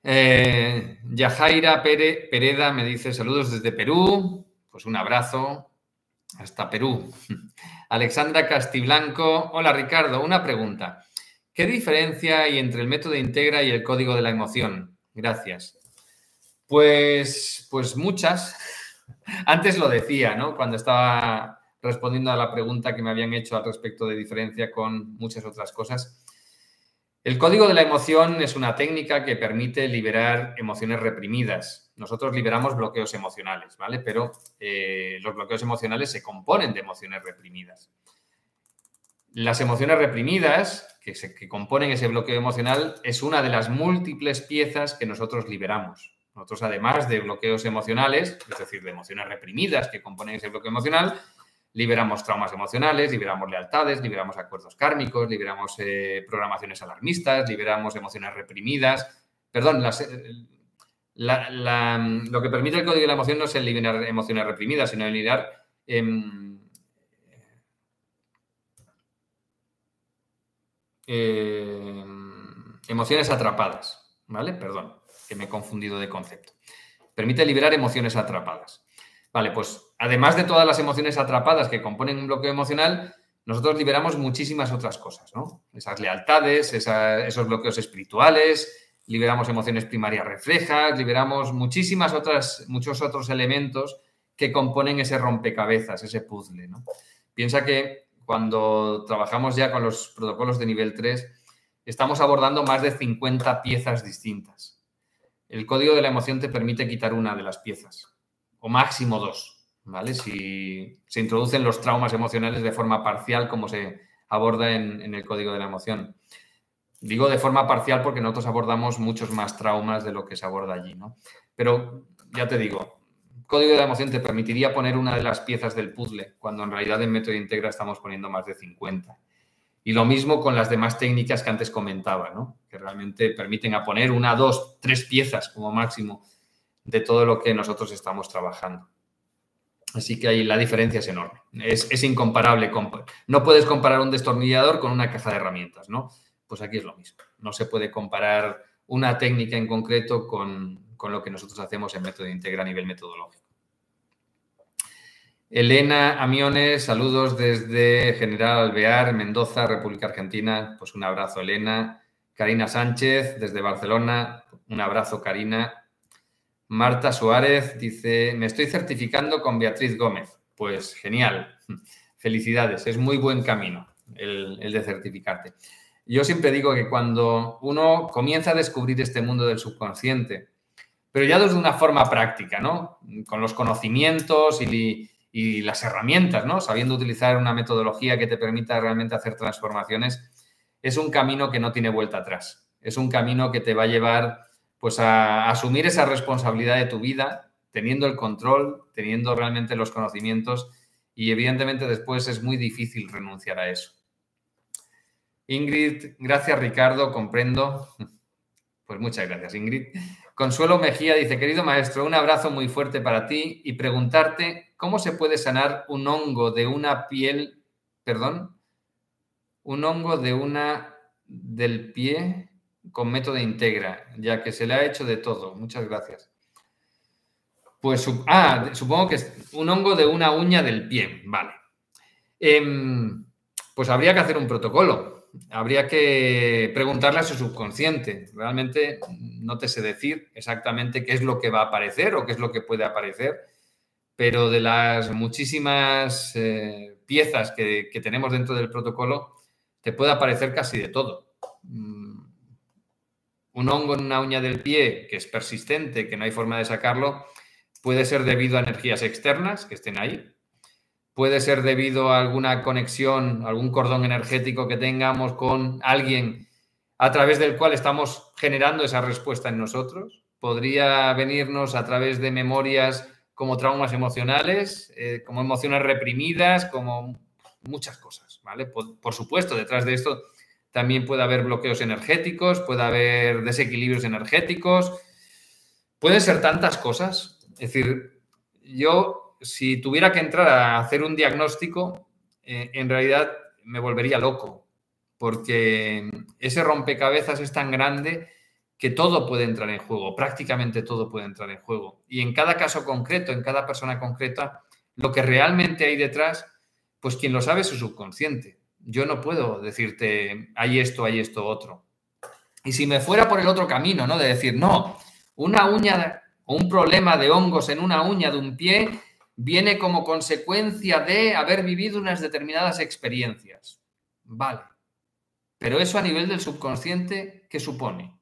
Eh, Yajaira Pereda me dice saludos desde Perú, pues un abrazo hasta Perú. <laughs> Alexandra Castiblanco, hola Ricardo, una pregunta. ¿Qué diferencia hay entre el método Integra y el código de la emoción? Gracias. Pues, pues muchas. <laughs> Antes lo decía, ¿no? Cuando estaba respondiendo a la pregunta que me habían hecho al respecto de diferencia con muchas otras cosas. El código de la emoción es una técnica que permite liberar emociones reprimidas. Nosotros liberamos bloqueos emocionales, ¿vale? Pero eh, los bloqueos emocionales se componen de emociones reprimidas. Las emociones reprimidas, que, que componen ese bloqueo emocional, es una de las múltiples piezas que nosotros liberamos. Nosotros, además de bloqueos emocionales, es decir, de emociones reprimidas que componen ese bloqueo emocional, liberamos traumas emocionales, liberamos lealtades, liberamos acuerdos kármicos, liberamos eh, programaciones alarmistas, liberamos emociones reprimidas. Perdón, eh, lo que permite el código de la emoción no es eliminar emociones reprimidas, sino eliminar em, em, emociones atrapadas. ¿Vale? Perdón que me he confundido de concepto. Permite liberar emociones atrapadas. Vale, pues además de todas las emociones atrapadas que componen un bloqueo emocional, nosotros liberamos muchísimas otras cosas, ¿no? Esas lealtades, esos bloqueos espirituales, liberamos emociones primarias reflejas, liberamos muchísimas otras, muchos otros elementos que componen ese rompecabezas, ese puzzle. Piensa que cuando trabajamos ya con los protocolos de nivel 3, estamos abordando más de 50 piezas distintas. El código de la emoción te permite quitar una de las piezas, o máximo dos, ¿vale? Si se introducen los traumas emocionales de forma parcial, como se aborda en, el código de la emoción. Digo de forma parcial porque nosotros abordamos muchos más traumas de lo que se aborda allí, ¿no? Pero ya te digo, código de la emoción te permitiría poner una de las piezas del puzzle, cuando en realidad en Método Integra estamos poniendo más de 50. Y lo mismo con las demás técnicas que antes comentaba, ¿no? que realmente permiten a poner una, dos, tres piezas como máximo de todo lo que nosotros estamos trabajando. Así que ahí la diferencia es enorme. Es, incomparable. No puedes comparar un destornillador con una caja de herramientas, ¿no? Pues aquí es lo mismo. No se puede comparar una técnica en concreto con, con lo que nosotros hacemos en método integra a nivel metodológico. Elena Amiones, saludos desde General Alvear, Mendoza, República Argentina. Pues un abrazo, Elena. Karina Sánchez, desde Barcelona. Un abrazo, Karina. Marta Suárez dice, me estoy certificando con Beatriz Gómez. Pues genial. <laughs> Felicidades. Es muy buen camino el, el de certificarte. Yo siempre digo que cuando uno comienza a descubrir este mundo del subconsciente, pero ya desde una forma práctica, ¿no? Con los conocimientos y y las herramientas, ¿no? Sabiendo utilizar una metodología que te permita realmente hacer transformaciones, es un camino que no tiene vuelta atrás. Es un camino que te va a llevar pues a asumir esa responsabilidad de tu vida, teniendo el control, teniendo realmente los conocimientos y evidentemente después es muy difícil renunciar a eso. Ingrid, gracias Ricardo, comprendo. <laughs> Pues muchas gracias Ingrid. Consuelo Mejía dice, querido maestro, un abrazo muy fuerte para ti y preguntarte cómo se puede sanar un hongo de una piel, perdón, un hongo de una del pie con método integra, ya que se le ha hecho de todo. Muchas gracias. Pues, ah, supongo que es un hongo de una uña del pie, vale. Em, pues habría que hacer un protocolo habría que preguntarle a su subconsciente. Realmente no te sé decir exactamente qué es lo que va a aparecer o qué es lo que puede aparecer, pero de las muchísimas eh, piezas que, tenemos dentro del protocolo, te puede aparecer casi de todo. Mm, un hongo en una uña del pie que es persistente, que no hay forma de sacarlo, puede ser debido a energías externas que estén ahí, puede ser debido a alguna conexión, algún cordón energético que tengamos con alguien a través del cual estamos generando esa respuesta en nosotros. Podría venirnos a través de memorias como traumas emocionales, eh, como emociones reprimidas, como muchas cosas, ¿vale? Por, supuesto, detrás de esto también puede haber bloqueos energéticos, puede haber desequilibrios energéticos, pueden ser tantas cosas. Es decir, yo si tuviera que entrar a hacer un diagnóstico, eh, en realidad me volvería loco, porque ese rompecabezas es tan grande que todo puede entrar en juego, prácticamente todo puede entrar en juego. Y en cada caso concreto, en cada persona concreta, lo que realmente hay detrás, pues quien lo sabe es su subconsciente. Yo no puedo decirte, hay esto, hay esto, otro. Y si me fuera por el otro camino, ¿no? De decir, no, una uña o un problema de hongos en una uña de un pie viene como consecuencia de haber vivido unas determinadas experiencias. Vale. Pero eso a nivel del subconsciente, ¿qué supone?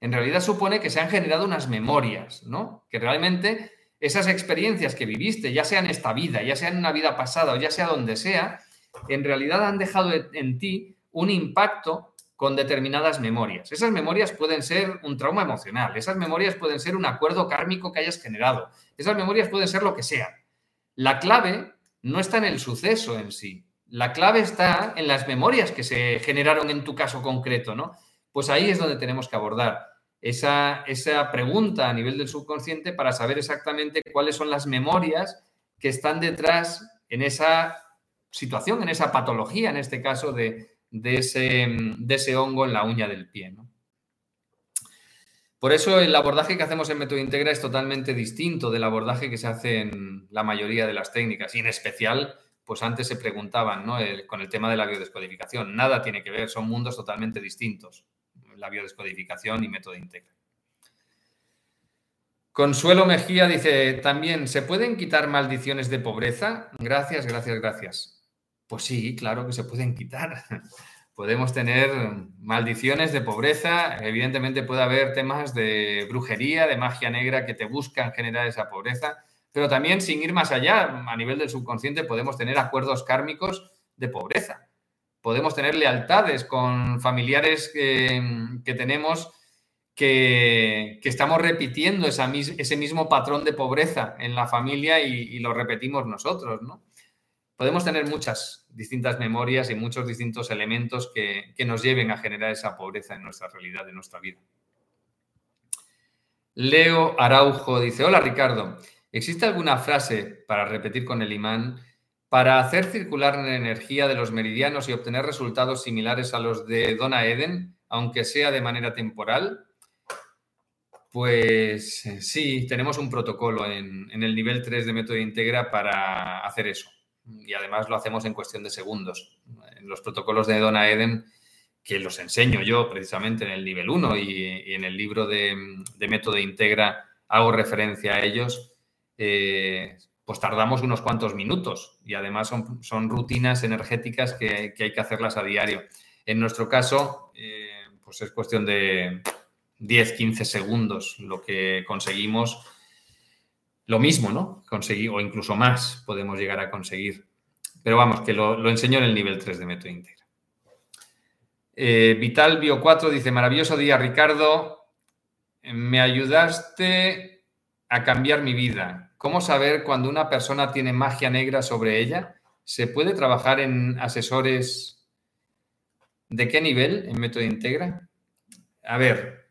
En realidad supone que se han generado unas memorias, ¿no? Que realmente esas experiencias que viviste, ya sea en esta vida, ya sea en una vida pasada o ya sea donde sea, en realidad han dejado en ti un impacto con determinadas memorias. Esas memorias pueden ser un trauma emocional, esas memorias pueden ser un acuerdo kármico que hayas generado, esas memorias pueden ser lo que sea. La clave no está en el suceso en sí, la clave está en las memorias que se generaron en tu caso concreto, ¿no? Pues ahí es donde tenemos que abordar esa, esa pregunta a nivel del subconsciente para saber exactamente cuáles son las memorias que están detrás en esa situación, en esa patología, en este caso, de, ese, de ese, hongo en la uña del pie. Por eso el abordaje que hacemos en Método Integra es totalmente distinto del abordaje que se hace en la mayoría de las técnicas y en especial, pues antes se preguntaban ¿no? con el tema de la biodescodificación. Nada tiene que ver, son mundos totalmente distintos, la biodescodificación y Método Integra. Consuelo Mejía dice, también, ¿se pueden quitar maldiciones de pobreza? Gracias, gracias, gracias. Pues sí, claro que se pueden quitar. <laughs> Podemos tener maldiciones de pobreza, evidentemente puede haber temas de brujería, de magia negra que te buscan generar esa pobreza, pero también sin ir más allá, a nivel del subconsciente podemos tener acuerdos kármicos de pobreza. Podemos tener lealtades con familiares que, tenemos que, estamos repitiendo ese mismo patrón de pobreza en la familia y, lo repetimos nosotros, ¿no? podemos tener muchas distintas memorias y muchos distintos elementos que, nos lleven a generar esa pobreza en nuestra realidad, en nuestra vida. Leo Araujo dice, hola Ricardo, ¿existe alguna frase para repetir con el imán para hacer circular la energía de los meridianos y obtener resultados similares a los de Dona Eden, aunque sea de manera temporal? Pues sí, tenemos un protocolo en, el nivel 3 de método Integra para hacer eso y además lo hacemos en cuestión de segundos. En los protocolos de Donna Eden, que los enseño yo precisamente en el nivel 1 y, en el libro de, método integra hago referencia a ellos, eh, pues tardamos unos cuantos minutos y además son, rutinas energéticas que, hay que hacerlas a diario. En nuestro caso, eh, pues es cuestión de 10, 15 segundos lo que conseguimos lo mismo, ¿no? Conseguir, o incluso más podemos llegar a conseguir. Pero vamos, que lo, enseño en el nivel 3 de método íntegra. Eh, Vital Bio 4 dice, maravilloso día, Ricardo. Me ayudaste a cambiar mi vida. ¿Cómo saber cuando una persona tiene magia negra sobre ella? ¿Se puede trabajar en asesores de qué nivel en método íntegra? A ver,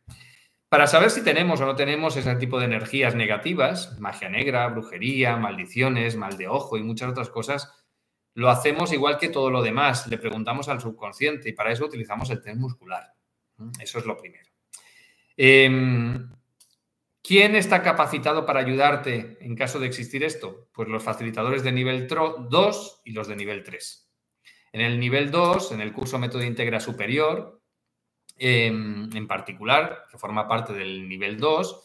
para saber si tenemos o no tenemos ese tipo de energías negativas, magia negra, brujería, maldiciones, mal de ojo y muchas otras cosas, lo hacemos igual que todo lo demás. Le preguntamos al subconsciente y para eso utilizamos el test muscular. Eso es lo primero. Em, ¿Quién está capacitado para ayudarte en caso de existir esto? Pues los facilitadores de nivel 2 y los de nivel 3. En el nivel 2, en el curso Método Integra Superior, Em, en particular, que forma parte del nivel 2,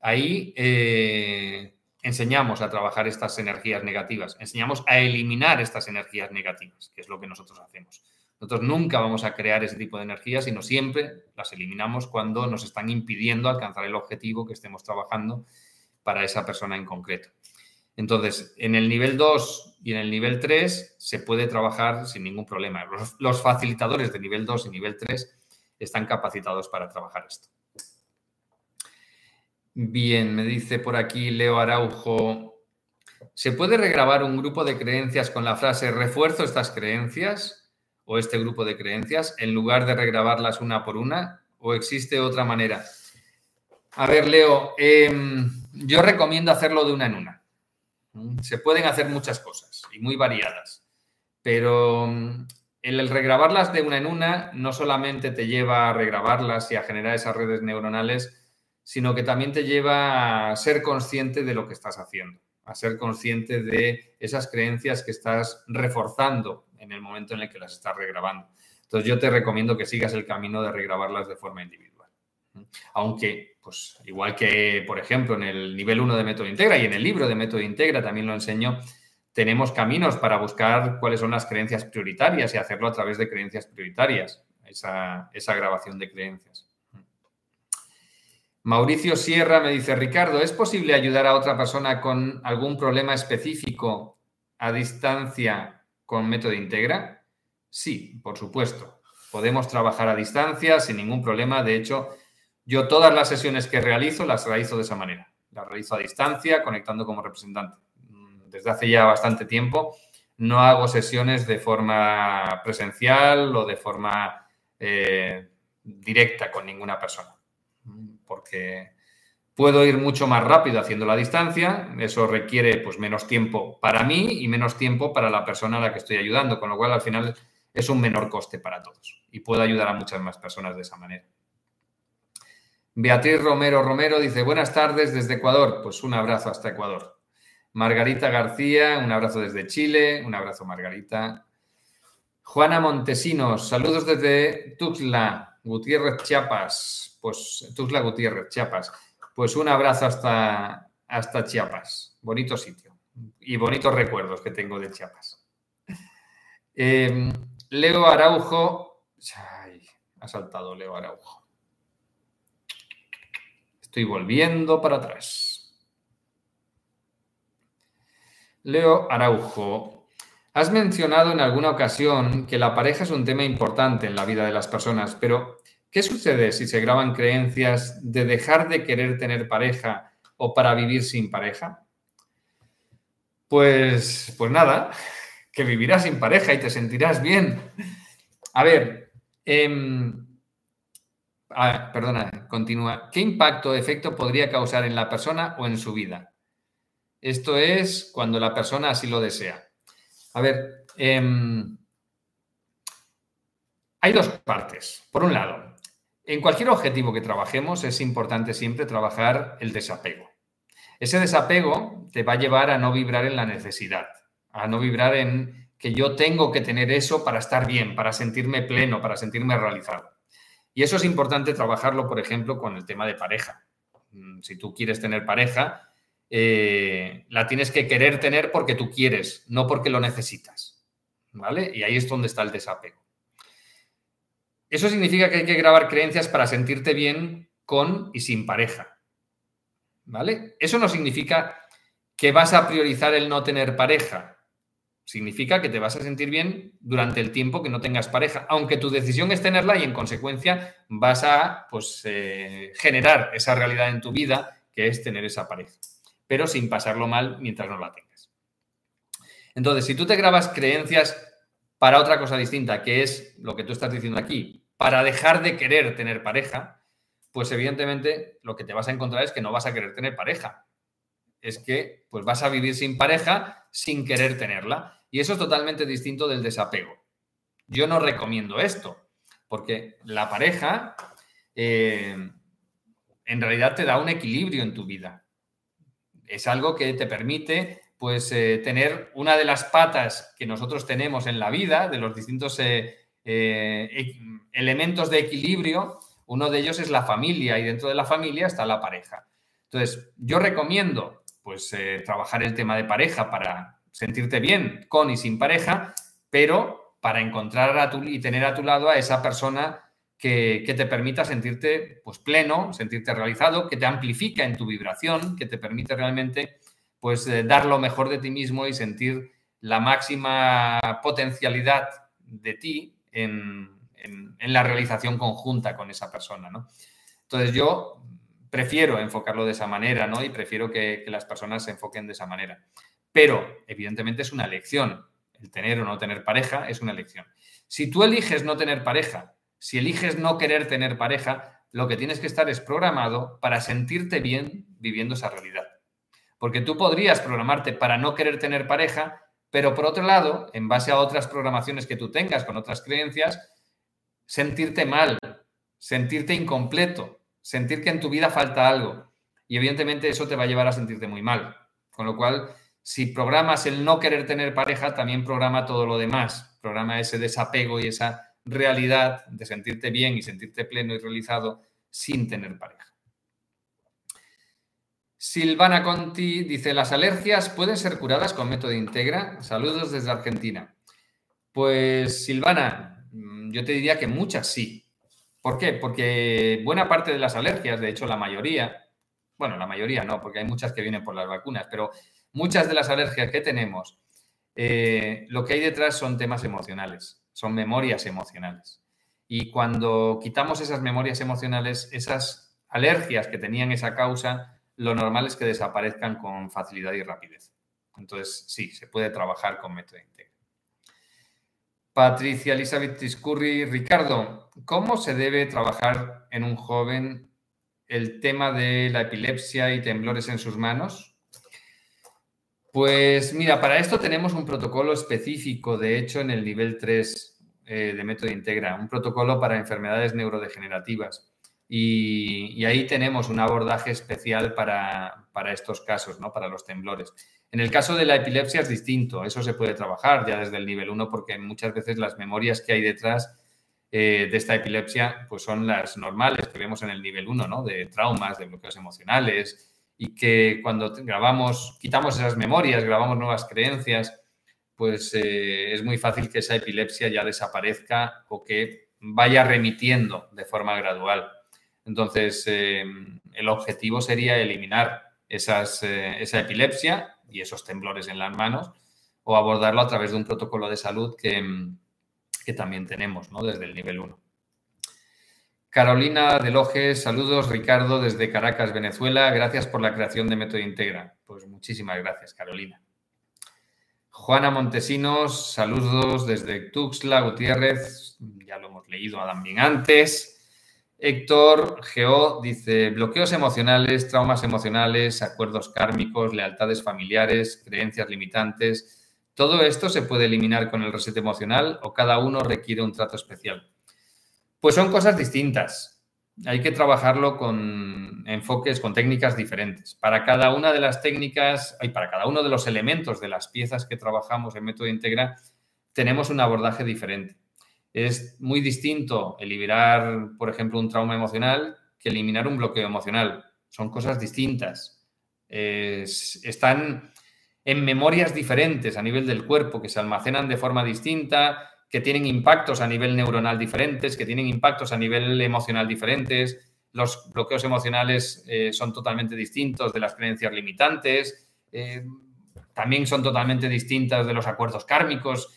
ahí eh, enseñamos a trabajar estas energías negativas, enseñamos a eliminar estas energías negativas, que es lo que nosotros hacemos. Nosotros nunca vamos a crear ese tipo de energías, sino siempre las eliminamos cuando nos están impidiendo alcanzar el objetivo que estemos trabajando para esa persona en concreto. Entonces, en el nivel 2 y en el nivel 3 se puede trabajar sin ningún problema. Los, los facilitadores de nivel 2 y nivel 3 están capacitados para trabajar esto. Bien, me dice por aquí Leo Araujo, ¿se puede regrabar un grupo de creencias con la frase refuerzo estas creencias o este grupo de creencias en lugar de regrabarlas una por una o existe otra manera? A ver, Leo, em, yo recomiendo hacerlo de una en una. Se pueden hacer muchas cosas y muy variadas, pero el regrabarlas de una en una no solamente te lleva a regrabarlas y a generar esas redes neuronales, sino que también te lleva a ser consciente de lo que estás haciendo, a ser consciente de esas creencias que estás reforzando en el momento en el que las estás regrabando. Entonces yo te recomiendo que sigas el camino de regrabarlas de forma individual. Aunque, pues, igual que, por ejemplo, en el nivel 1 de Método Integra y en el libro de Método Integra también lo enseño, tenemos caminos para buscar cuáles son las creencias prioritarias y hacerlo a través de creencias prioritarias, esa, esa grabación de creencias. Mauricio Sierra me dice, Ricardo, ¿es posible ayudar a otra persona con algún problema específico a distancia con método Integra? Sí, por supuesto. Podemos trabajar a distancia sin ningún problema. De hecho, yo todas las sesiones que realizo las realizo de esa manera. Las realizo a distancia, conectando como representante. Desde hace ya bastante tiempo no hago sesiones de forma presencial o de forma eh, directa con ninguna persona porque puedo ir mucho más rápido haciendo la distancia, eso requiere pues menos tiempo para mí y menos tiempo para la persona a la que estoy ayudando, con lo cual al final es un menor coste para todos y puedo ayudar a muchas más personas de esa manera. Beatriz Romero Romero dice, buenas tardes desde Ecuador. Pues un abrazo hasta Ecuador. Margarita García, un abrazo desde Chile. Un abrazo, Margarita. Juana Montesinos, saludos desde Tuxtla, Gutiérrez, Chiapas pues Tuxla Gutiérrez, Chiapas. Pues un abrazo hasta, hasta Chiapas. Bonito sitio. Y bonitos recuerdos que tengo de Chiapas. Em, Leo Araujo. ha saltado Leo Araujo. Estoy volviendo para atrás. Leo Araujo. Has mencionado en alguna ocasión que la pareja es un tema importante en la vida de las personas, pero ¿Qué sucede si se graban creencias de dejar de querer tener pareja o para vivir sin pareja? Pues, pues nada, que vivirás sin pareja y te sentirás bien. A ver, em, perdona, continúa. ¿Qué impacto o efecto podría causar en la persona o en su vida? Esto es cuando la persona así lo desea. A ver, em, hay dos partes. Por un lado, en cualquier objetivo que trabajemos es importante siempre trabajar el desapego. Ese desapego te va a llevar a no vibrar en la necesidad, a no vibrar en que yo tengo que tener eso para estar bien, para sentirme pleno, para sentirme realizado. Y eso es importante trabajarlo, por ejemplo, con el tema de pareja. Mm, si tú quieres tener pareja, eh, la tienes que querer tener porque tú quieres, no porque lo necesitas. ¿Vale? Y ahí es donde está el desapego. Eso significa que hay que grabar creencias para sentirte bien con y sin pareja. ¿Vale? Eso no significa que vas a priorizar el no tener pareja. Significa que te vas a sentir bien durante el tiempo que no tengas pareja, aunque tu decisión es tenerla y en consecuencia vas a pues, eh, generar esa realidad en tu vida que es tener esa pareja, pero sin pasarlo mal mientras no la tengas. Entonces, si tú te grabas creencias para otra cosa distinta, que es lo que tú estás diciendo aquí, para dejar de querer tener pareja, pues evidentemente lo que te vas a encontrar es que no vas a querer tener pareja. Es que pues vas a vivir sin pareja sin querer tenerla. Y eso es totalmente distinto del desapego. Yo no recomiendo esto, porque la pareja eh, en realidad te da un equilibrio en tu vida. Es algo que te permite pues eh, tener una de las patas que nosotros tenemos en la vida, de los distintos eh, elementos de equilibrio, uno de ellos es la familia y dentro de la familia está la pareja. Entonces, yo recomiendo pues eh, trabajar el tema de pareja para sentirte bien con y sin pareja, pero para encontrar a tu, y tener a tu lado a esa persona que, te permita sentirte pues pleno, sentirte realizado, que te amplifica en tu vibración, que te permite realmente pues eh, dar lo mejor de ti mismo y sentir la máxima potencialidad de ti en, la realización conjunta con esa persona, ¿no? Entonces yo prefiero enfocarlo de esa manera, ¿no? Y prefiero que, las personas se enfoquen de esa manera. Pero, evidentemente, es una elección. El tener o no tener pareja es una elección. Si tú eliges no tener pareja, si eliges no querer tener pareja, lo que tienes que estar es programado para sentirte bien viviendo esa realidad. Porque tú podrías programarte para no querer tener pareja, pero por otro lado, en base a otras programaciones que tú tengas con otras creencias, sentirte mal, sentirte incompleto, sentir que en tu vida falta algo. Y evidentemente eso te va a llevar a sentirte muy mal. Con lo cual, si programas el no querer tener pareja, también programa todo lo demás. Programa ese desapego y esa realidad de sentirte bien y sentirte pleno y realizado sin tener pareja. Silvana Conti dice, ¿las alergias pueden ser curadas con método Integra? Saludos desde Argentina. Pues Silvana, mm, yo te diría que muchas sí. ¿Por qué? Porque buena parte de las alergias, de hecho la mayoría, bueno, la mayoría no, porque hay muchas que vienen por las vacunas, pero muchas de las alergias que tenemos, eh, lo que hay detrás son temas emocionales, son memorias emocionales. Y cuando quitamos esas memorias emocionales, esas alergias que tenían esa causa, lo normal es que desaparezcan con facilidad y rapidez. Entonces, sí, se puede trabajar con método íntegro. Patricia Elizabeth Tiscurri, Ricardo, ¿cómo se debe trabajar en un joven el tema de la epilepsia y temblores en sus manos? Pues mira, para esto tenemos un protocolo específico, de hecho, en el nivel 3 eh, de método integra, un protocolo para enfermedades neurodegenerativas. Y, ahí tenemos un abordaje especial para, estos casos, ¿no? para los temblores. En el caso de la epilepsia es distinto, eso se puede trabajar ya desde el nivel 1 porque muchas veces las memorias que hay detrás eh, de esta epilepsia pues son las normales que vemos en el nivel 1, ¿no? de traumas, de bloqueos emocionales y que cuando grabamos, quitamos esas memorias, grabamos nuevas creencias, pues eh, es muy fácil que esa epilepsia ya desaparezca o que vaya remitiendo de forma gradual. Entonces, eh, el objetivo sería eliminar eh, esa epilepsia y esos temblores en las manos o abordarlo a través de un protocolo de salud que, también tenemos desde el nivel 1. Carolina Deloge, saludos. Ricardo desde Caracas, Venezuela. Gracias por la creación de Método Integra. Pues muchísimas gracias, Carolina. Juana Montesinos, saludos desde Tuxtla, Gutiérrez. Ya lo hemos leído también antes. Héctor Geo dice, bloqueos emocionales, traumas emocionales, acuerdos kármicos, lealtades familiares, creencias limitantes. ¿Todo esto se puede eliminar con el reset emocional o cada uno requiere un trato especial? Pues son cosas distintas. Hay que trabajarlo con enfoques, con técnicas diferentes. Para cada una de las técnicas, y para cada uno de los elementos de las piezas que trabajamos en Método Integra, tenemos un abordaje diferente. Es muy distinto eliminar, por ejemplo, un trauma emocional que eliminar un bloqueo emocional. Son cosas distintas. están en memorias diferentes a nivel del cuerpo, que se almacenan de forma distinta, que tienen impactos a nivel neuronal diferentes, que tienen impactos a nivel emocional diferentes. Los bloqueos emocionales eh, son totalmente distintos de las creencias limitantes. Eh, también son totalmente distintas de los acuerdos kármicos.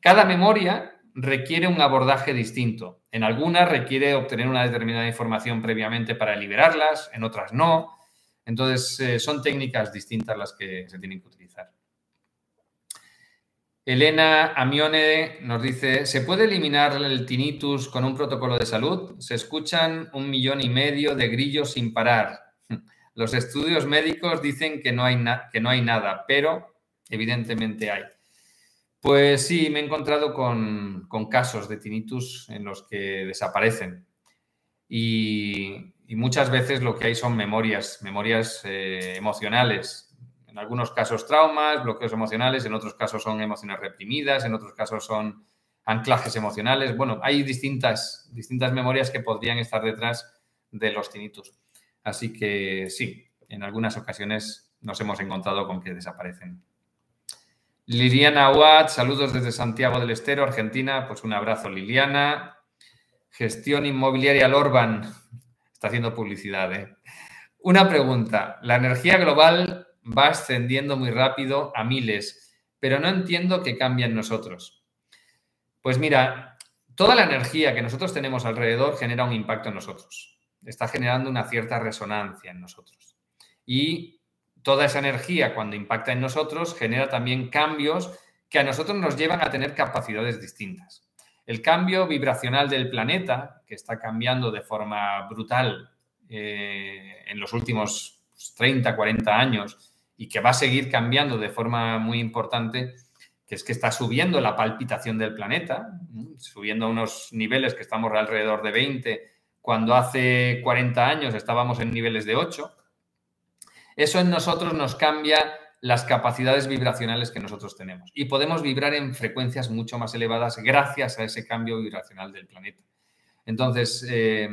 Cada memoria requiere un abordaje distinto. En algunas requiere obtener una determinada información previamente para liberarlas, en otras no. Entonces, eh, son técnicas distintas las que se tienen que utilizar. Elena Amione nos dice, ¿se puede eliminar el tinnitus con un protocolo de salud? Se escuchan un millón y medio de grillos sin parar. <laughs> Los estudios médicos dicen que no hay, que no hay nada, pero evidentemente hay. Pues sí, me he encontrado con, casos de tinnitus en los que desaparecen. Y, muchas veces lo que hay son memorias, memorias eh, emocionales. En algunos casos traumas, bloqueos emocionales, en otros casos son emociones reprimidas, en otros casos son anclajes emocionales. Bueno, hay distintas, distintas memorias que podrían estar detrás de los tinnitus. Así que sí, en algunas ocasiones nos hemos encontrado con que desaparecen. Liliana Watt, saludos desde Santiago del Estero, Argentina. Pues un abrazo, Liliana. Gestión inmobiliaria Lorban. Está haciendo publicidad, ¿eh? Una pregunta. La energía global va ascendiendo muy rápido a miles, pero no entiendo qué cambia en nosotros. Pues mira, toda la energía que nosotros tenemos alrededor genera un impacto en nosotros. Está generando una cierta resonancia en nosotros. Y toda esa energía cuando impacta en nosotros genera también cambios que a nosotros nos llevan a tener capacidades distintas. El cambio vibracional del planeta, que está cambiando de forma brutal eh, en los últimos 30, 40 años y que va a seguir cambiando de forma muy importante, que es que está subiendo la palpitación del planeta, subiendo a unos niveles que estamos alrededor de 20, cuando hace 40 años estábamos en niveles de 8 eso en nosotros nos cambia las capacidades vibracionales que nosotros tenemos y podemos vibrar en frecuencias mucho más elevadas gracias a ese cambio vibracional del planeta. Entonces, eh,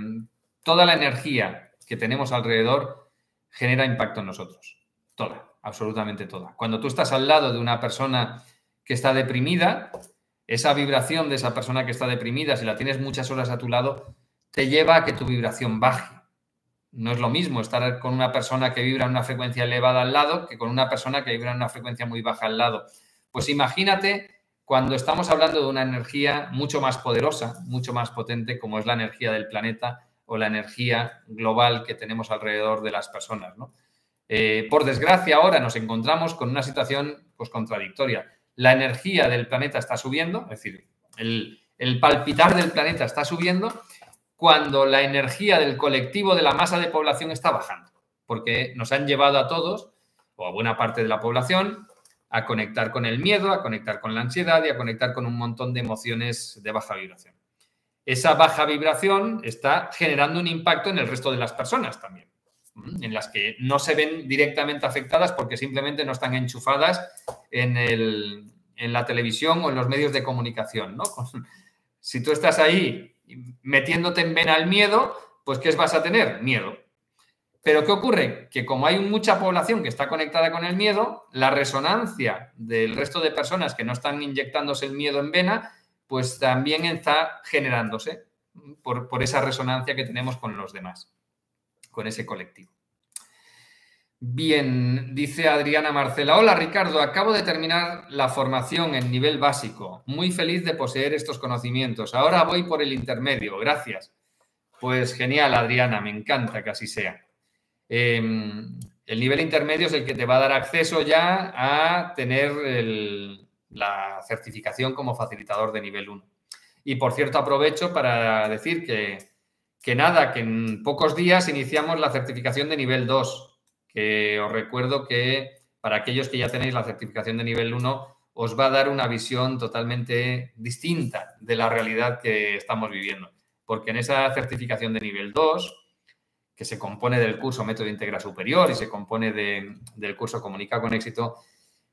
toda la energía que tenemos alrededor genera impacto en nosotros. Toda, absolutamente toda. Cuando tú estás al lado de una persona que está deprimida, esa vibración de esa persona que está deprimida, si la tienes muchas horas a tu lado, te lleva a que tu vibración baje. No es lo mismo estar con una persona que vibra en una frecuencia elevada al lado que con una persona que vibra en una frecuencia muy baja al lado. Pues imagínate cuando estamos hablando de una energía mucho más poderosa, mucho más potente, como es la energía del planeta o la energía global que tenemos alrededor de las personas. Eh, por desgracia, ahora nos encontramos con una situación pues, contradictoria. La energía del planeta está subiendo, es decir, el, el palpitar del planeta está subiendo cuando la energía del colectivo de la masa de población está bajando, porque nos han llevado a todos, o a buena parte de la población, a conectar con el miedo, a conectar con la ansiedad y a conectar con un montón de emociones de baja vibración. Esa baja vibración está generando un impacto en el resto de las personas también, en las que no se ven directamente afectadas porque simplemente no están enchufadas en, la televisión o en los medios de comunicación. <laughs> Si tú estás ahí metiéndote en vena el miedo, pues ¿qué vas a tener? Miedo. Pero ¿qué ocurre? Que como hay mucha población que está conectada con el miedo, la resonancia del resto de personas que no están inyectándose el miedo en vena, pues también está generándose por, por esa resonancia que tenemos con los demás, con ese colectivo. Bien, dice Adriana Marcela. Hola Ricardo, acabo de terminar la formación en nivel básico. Muy feliz de poseer estos conocimientos. Ahora voy por el intermedio. Gracias. Pues genial, Adriana, me encanta que así sea. Em, el nivel intermedio es el que te va a dar acceso ya a tener la certificación como facilitador de nivel 1. Y por cierto, aprovecho para decir que, que nada, que en pocos días iniciamos la certificación de nivel 2, que os recuerdo que para aquellos que ya tenéis la certificación de nivel 1, os va a dar una visión totalmente distinta de la realidad que estamos viviendo. Porque en esa certificación de nivel 2 que se compone del curso Método Integra Superior y se compone del curso Comunica con éxito,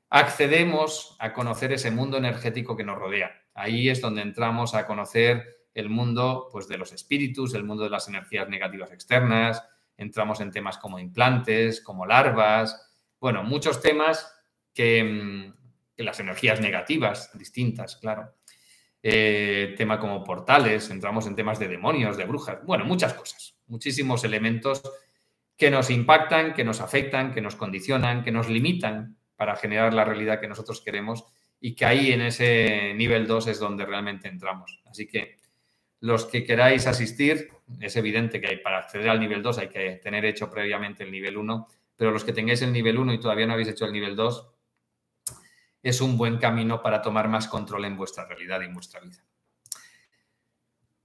accedemos a conocer ese mundo energético que nos rodea. Ahí es donde entramos a conocer el mundo pues, de los espíritus, el mundo de las energías negativas externas, entramos en temas como implantes, como larvas, bueno, muchos temas que, que las energías negativas, distintas, claro. Eh, tema como portales, entramos en temas de demonios, de brujas, bueno, muchas cosas muchísimos elementos que nos impactan, que nos afectan, que nos condicionan, que nos limitan para generar la realidad que nosotros queremos y que ahí en ese nivel 2 es donde realmente entramos. Así que los que queráis asistir, es evidente que para acceder al nivel 2 hay que tener hecho previamente el nivel 1, pero los que tengáis el nivel 1 y todavía no habéis hecho el nivel 2, es un buen camino para tomar más control en vuestra realidad y en vuestra vida.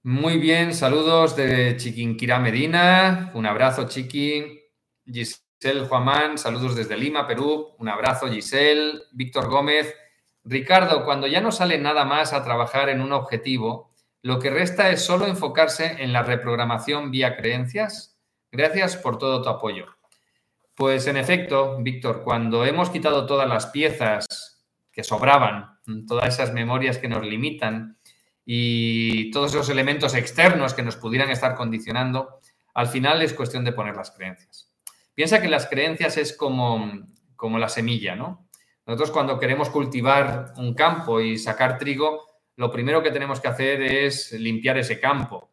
Muy bien, saludos de Chiquinquirá Medina. Un abrazo, Chiqui. Giselle Juamán, saludos desde Lima, Perú. Un abrazo, Giselle. Víctor Gómez. Ricardo, cuando ya no sale nada más a trabajar en un objetivo, lo que resta es solo enfocarse en la reprogramación vía creencias. Gracias por todo tu apoyo. Pues en efecto, Víctor, cuando hemos quitado todas las piezas que sobraban, todas esas memorias que nos limitan, y todos esos elementos externos que nos pudieran estar condicionando, al final es cuestión de poner las creencias. Piensa que las creencias es como, como la semilla, ¿no? Nosotros cuando queremos cultivar un campo y sacar trigo, lo primero que tenemos que hacer es limpiar ese campo.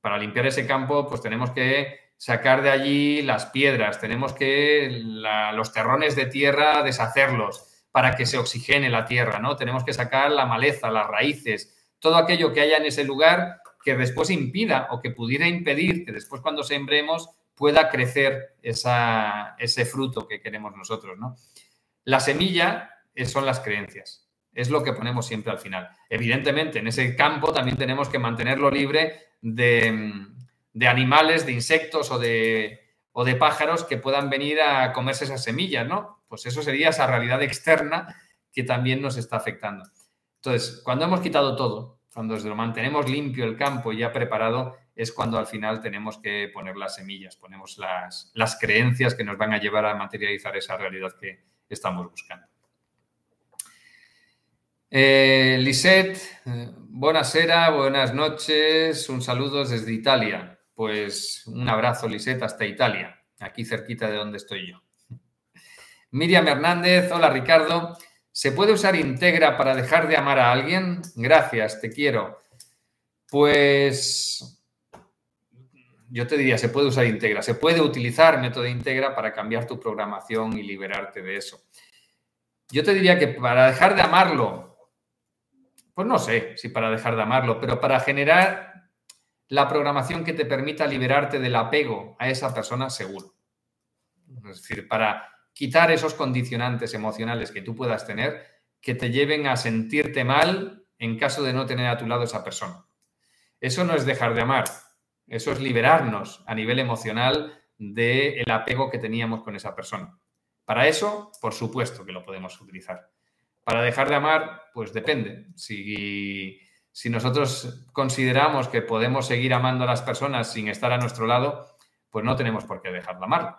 Para limpiar ese campo, pues tenemos que sacar de allí las piedras, tenemos que los terrones de tierra deshacerlos para que se oxigene la tierra, ¿no? Tenemos que sacar la maleza, las raíces, todo aquello que haya en ese lugar que después impida o que pudiera impedir que después cuando sembremos pueda crecer ese fruto que queremos nosotros. ¿no? La semilla son las creencias, es lo que ponemos siempre al final. Evidentemente, en ese campo también tenemos que mantenerlo libre de, animales, de insectos o de, o de pájaros que puedan venir a comerse esas semillas, ¿no? Pues eso sería esa realidad externa que también nos está afectando. Entonces, cuando hemos quitado todo, cuando lo mantenemos limpio el campo y ya preparado, es cuando al final tenemos que poner las semillas, ponemos las, las creencias que nos van a llevar a materializar esa realidad que estamos buscando. Eh, Lisette, eh, buenas noches, un saludo desde Italia. Pues un abrazo, Lisette, hasta Italia, aquí cerquita de donde estoy yo. <laughs> Miriam Hernández, hola Ricardo. ¿Se puede usar Integra para dejar de amar a alguien? Gracias, te quiero. Pues yo te diría, se puede usar Integra, se puede utilizar método Integra para cambiar tu programación y liberarte de eso. Yo te diría que para dejar de amarlo, pues no sé si para dejar de amarlo, pero para generar la programación que te permita liberarte del apego a esa persona, seguro. Es decir, para quitar esos condicionantes emocionales que tú puedas tener que te lleven a sentirte mal en caso de no tener a tu lado esa persona. Eso no es dejar de amar, eso es liberarnos a nivel emocional del apego que teníamos con esa persona. Para eso, por supuesto que lo podemos utilizar. Para dejar de amar, pues depende. Si, nosotros consideramos que podemos seguir amando a las personas sin estar a nuestro lado, pues no tenemos por qué dejar de amar.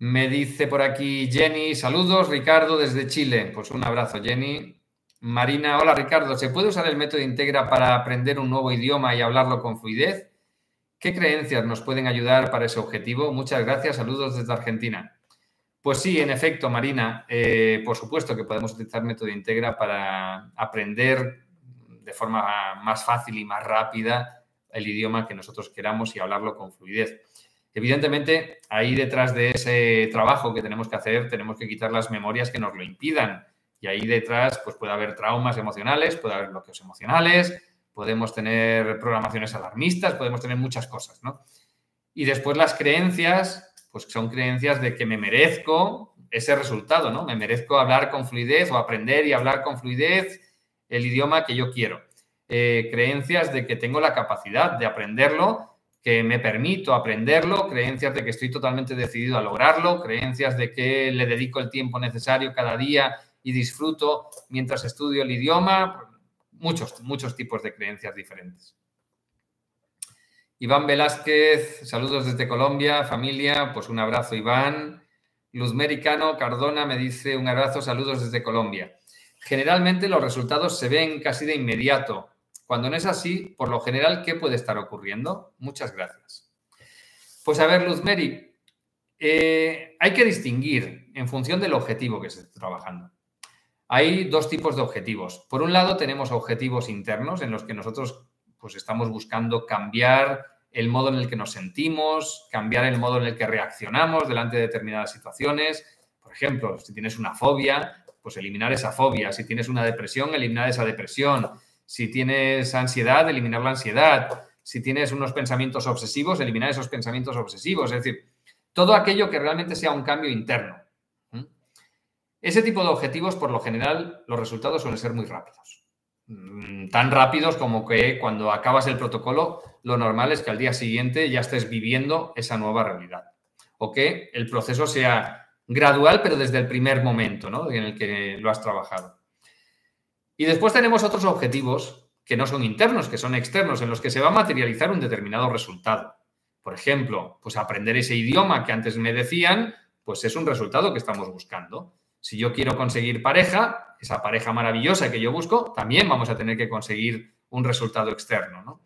Me dice por aquí Jenny, saludos, Ricardo desde Chile. Pues un abrazo, Jenny. Marina, hola Ricardo, ¿se puede usar el método Integra para aprender un nuevo idioma y hablarlo con fluidez? ¿Qué creencias nos pueden ayudar para ese objetivo? Muchas gracias, saludos desde Argentina. Pues sí, en efecto, Marina, eh, por supuesto que podemos utilizar método Integra para aprender de forma más fácil y más rápida el idioma que nosotros queramos y hablarlo con fluidez. Evidentemente, ahí detrás de ese trabajo que tenemos que hacer, tenemos que quitar las memorias que nos lo impidan. Y ahí detrás, pues puede haber traumas emocionales, puede haber bloqueos emocionales, podemos tener programaciones alarmistas, podemos tener muchas cosas, ¿no? Y después las creencias, pues son creencias de que me merezco ese resultado, ¿no? Me merezco hablar con fluidez o aprender y hablar con fluidez el idioma que yo quiero. Eh, creencias de que tengo la capacidad de aprenderlo, que me permito aprenderlo, creencias de que estoy totalmente decidido a lograrlo, creencias de que le dedico el tiempo necesario cada día y disfruto mientras estudio el idioma muchos, muchos tipos de creencias diferentes. Iván Velázquez, saludos desde Colombia, familia, pues un abrazo Iván. Luz Mericano Cardona me dice un abrazo, saludos desde Colombia. Generalmente los resultados se ven casi de inmediato. Cuando no es así, por lo general, ¿qué puede estar ocurriendo? Muchas gracias. Pues a ver, Luz Meri, eh, hay que distinguir en función del objetivo que se esté trabajando. Hay dos tipos de objetivos. Por un lado, tenemos objetivos internos en los que nosotros pues, estamos buscando cambiar el modo en el que nos sentimos, cambiar el modo en el que reaccionamos delante de determinadas situaciones. Por ejemplo, si tienes una fobia, pues eliminar esa fobia. Si tienes una depresión, eliminar esa depresión. Si tienes ansiedad, eliminar la ansiedad. Si tienes unos pensamientos obsesivos, eliminar esos pensamientos obsesivos. Es decir, todo aquello que realmente sea un cambio interno. Ese tipo de objetivos, por lo general, los resultados suelen ser muy rápidos. Mm, tan rápidos como que cuando acabas el protocolo, lo normal es que al día siguiente ya estés viviendo esa nueva realidad. O que el proceso sea gradual, pero desde el primer momento en el que lo has trabajado. Y después tenemos otros objetivos que no son internos, que son externos, en los que se va a materializar un determinado resultado. Por ejemplo, pues aprender ese idioma que antes me decían, pues es un resultado que estamos buscando. Si yo quiero conseguir pareja, esa pareja maravillosa que yo busco, también vamos a tener que conseguir un resultado externo.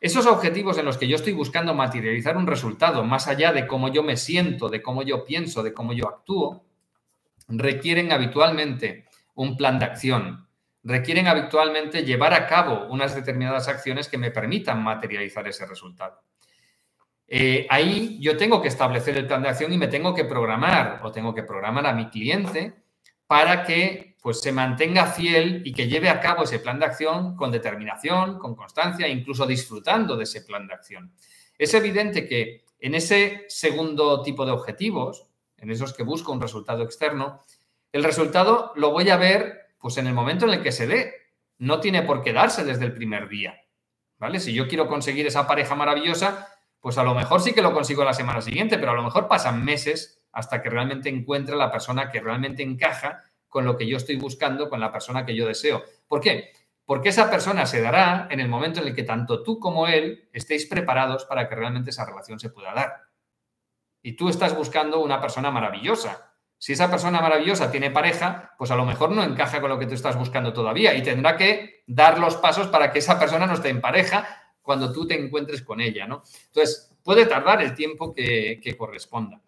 Esos objetivos en los que yo estoy buscando materializar un resultado más allá de cómo yo me siento, de cómo yo pienso, de cómo yo actúo, requieren habitualmente un plan de acción, requieren habitualmente llevar a cabo unas determinadas acciones que me permitan materializar ese resultado. Eh, ahí yo tengo que establecer el plan de acción y me tengo que programar o tengo que programar a mi cliente para que pues, se mantenga fiel y que lleve a cabo ese plan de acción con determinación, con constancia, incluso disfrutando de ese plan de acción. Es evidente que en ese segundo tipo de objetivos, en esos que busco un resultado externo, el resultado lo voy a ver pues en el momento en el que se dé. No tiene por qué darse desde el primer día. ¿Vale? Si yo quiero conseguir esa pareja maravillosa, pues a lo mejor sí que lo consigo la semana siguiente, pero a lo mejor pasan meses hasta que realmente encuentre la persona que realmente encaja con lo que yo estoy buscando, con la persona que yo deseo. ¿Por qué? Porque esa persona se dará en el momento en el que tanto tú como él estéis preparados para que realmente esa relación se pueda dar. Y tú estás buscando una persona maravillosa. Si esa persona maravillosa tiene pareja, pues a lo mejor no encaja con lo que tú estás buscando todavía y tendrá que dar los pasos para que esa persona no esté en pareja cuando tú te encuentres con ella, ¿no? Entonces, puede tardar el tiempo que, corresponda.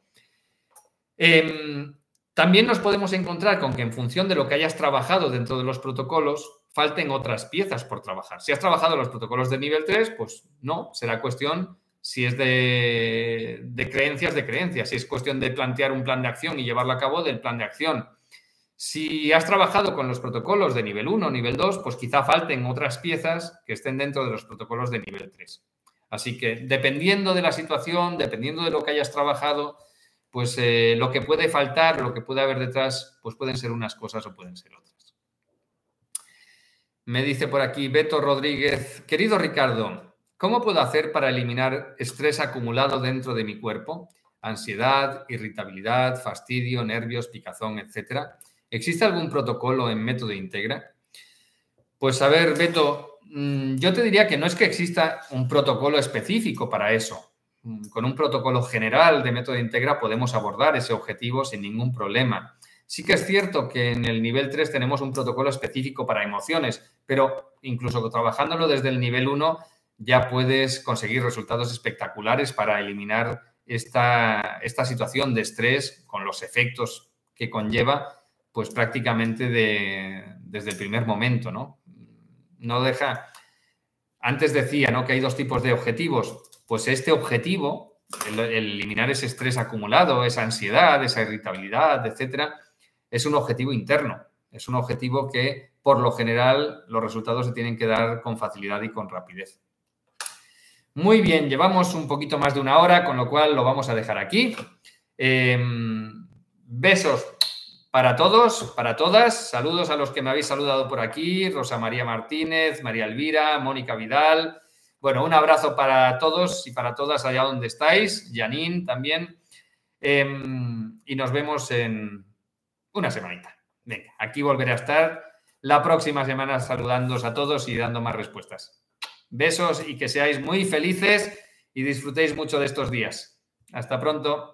Em, también nos podemos encontrar con que en función de lo que hayas trabajado dentro de los protocolos, falten otras piezas por trabajar. Si has trabajado los protocolos de nivel 3, pues no, será cuestión si es de, de, creencias, de creencias. Si es cuestión de plantear un plan de acción y llevarlo a cabo, del plan de acción. Si has trabajado con los protocolos de nivel 1, nivel 2, pues quizá falten otras piezas que estén dentro de los protocolos de nivel 3. Así que dependiendo de la situación, dependiendo de lo que hayas trabajado, pues eh, lo que puede faltar, lo que puede haber detrás, pues pueden ser unas cosas o pueden ser otras. Me dice por aquí Beto Rodríguez, querido Ricardo, ¿cómo puedo hacer para eliminar estrés acumulado dentro de mi cuerpo? Ansiedad, irritabilidad, fastidio, nervios, picazón, etcétera ¿Existe algún protocolo en método Integra? Pues a ver, Beto, mm, yo te diría que no es que exista un protocolo específico para eso. Mm, con un protocolo general de método Integra podemos abordar ese objetivo sin ningún problema. Sí que es cierto que en el nivel 3 tenemos un protocolo específico para emociones, pero incluso trabajándolo desde el nivel 1 ya puedes conseguir resultados espectaculares para eliminar esta, esta situación de estrés con los efectos que conlleva pues prácticamente desde el primer momento, ¿no? No deja... Antes decía, ¿no? Que hay dos tipos de objetivos. Pues este objetivo, el, eliminar ese estrés acumulado, esa ansiedad, esa irritabilidad, etcétera, es un objetivo interno. Es un objetivo que, por lo general, los resultados se tienen que dar con facilidad y con rapidez. Muy bien, llevamos un poquito más de una hora, con lo cual lo vamos a dejar aquí. Em, besos para todos, para todas, saludos a los que me habéis saludado por aquí, Rosa María Martínez, María Elvira, Mónica Vidal. Bueno, un abrazo para todos y para todas allá donde estáis, Janine también. Em, y nos vemos en una semanita. Venga, aquí volveré a estar la próxima semana saludándoos a todos y dando más respuestas. Besos y que seáis muy felices y disfrutéis mucho de estos días. Hasta pronto.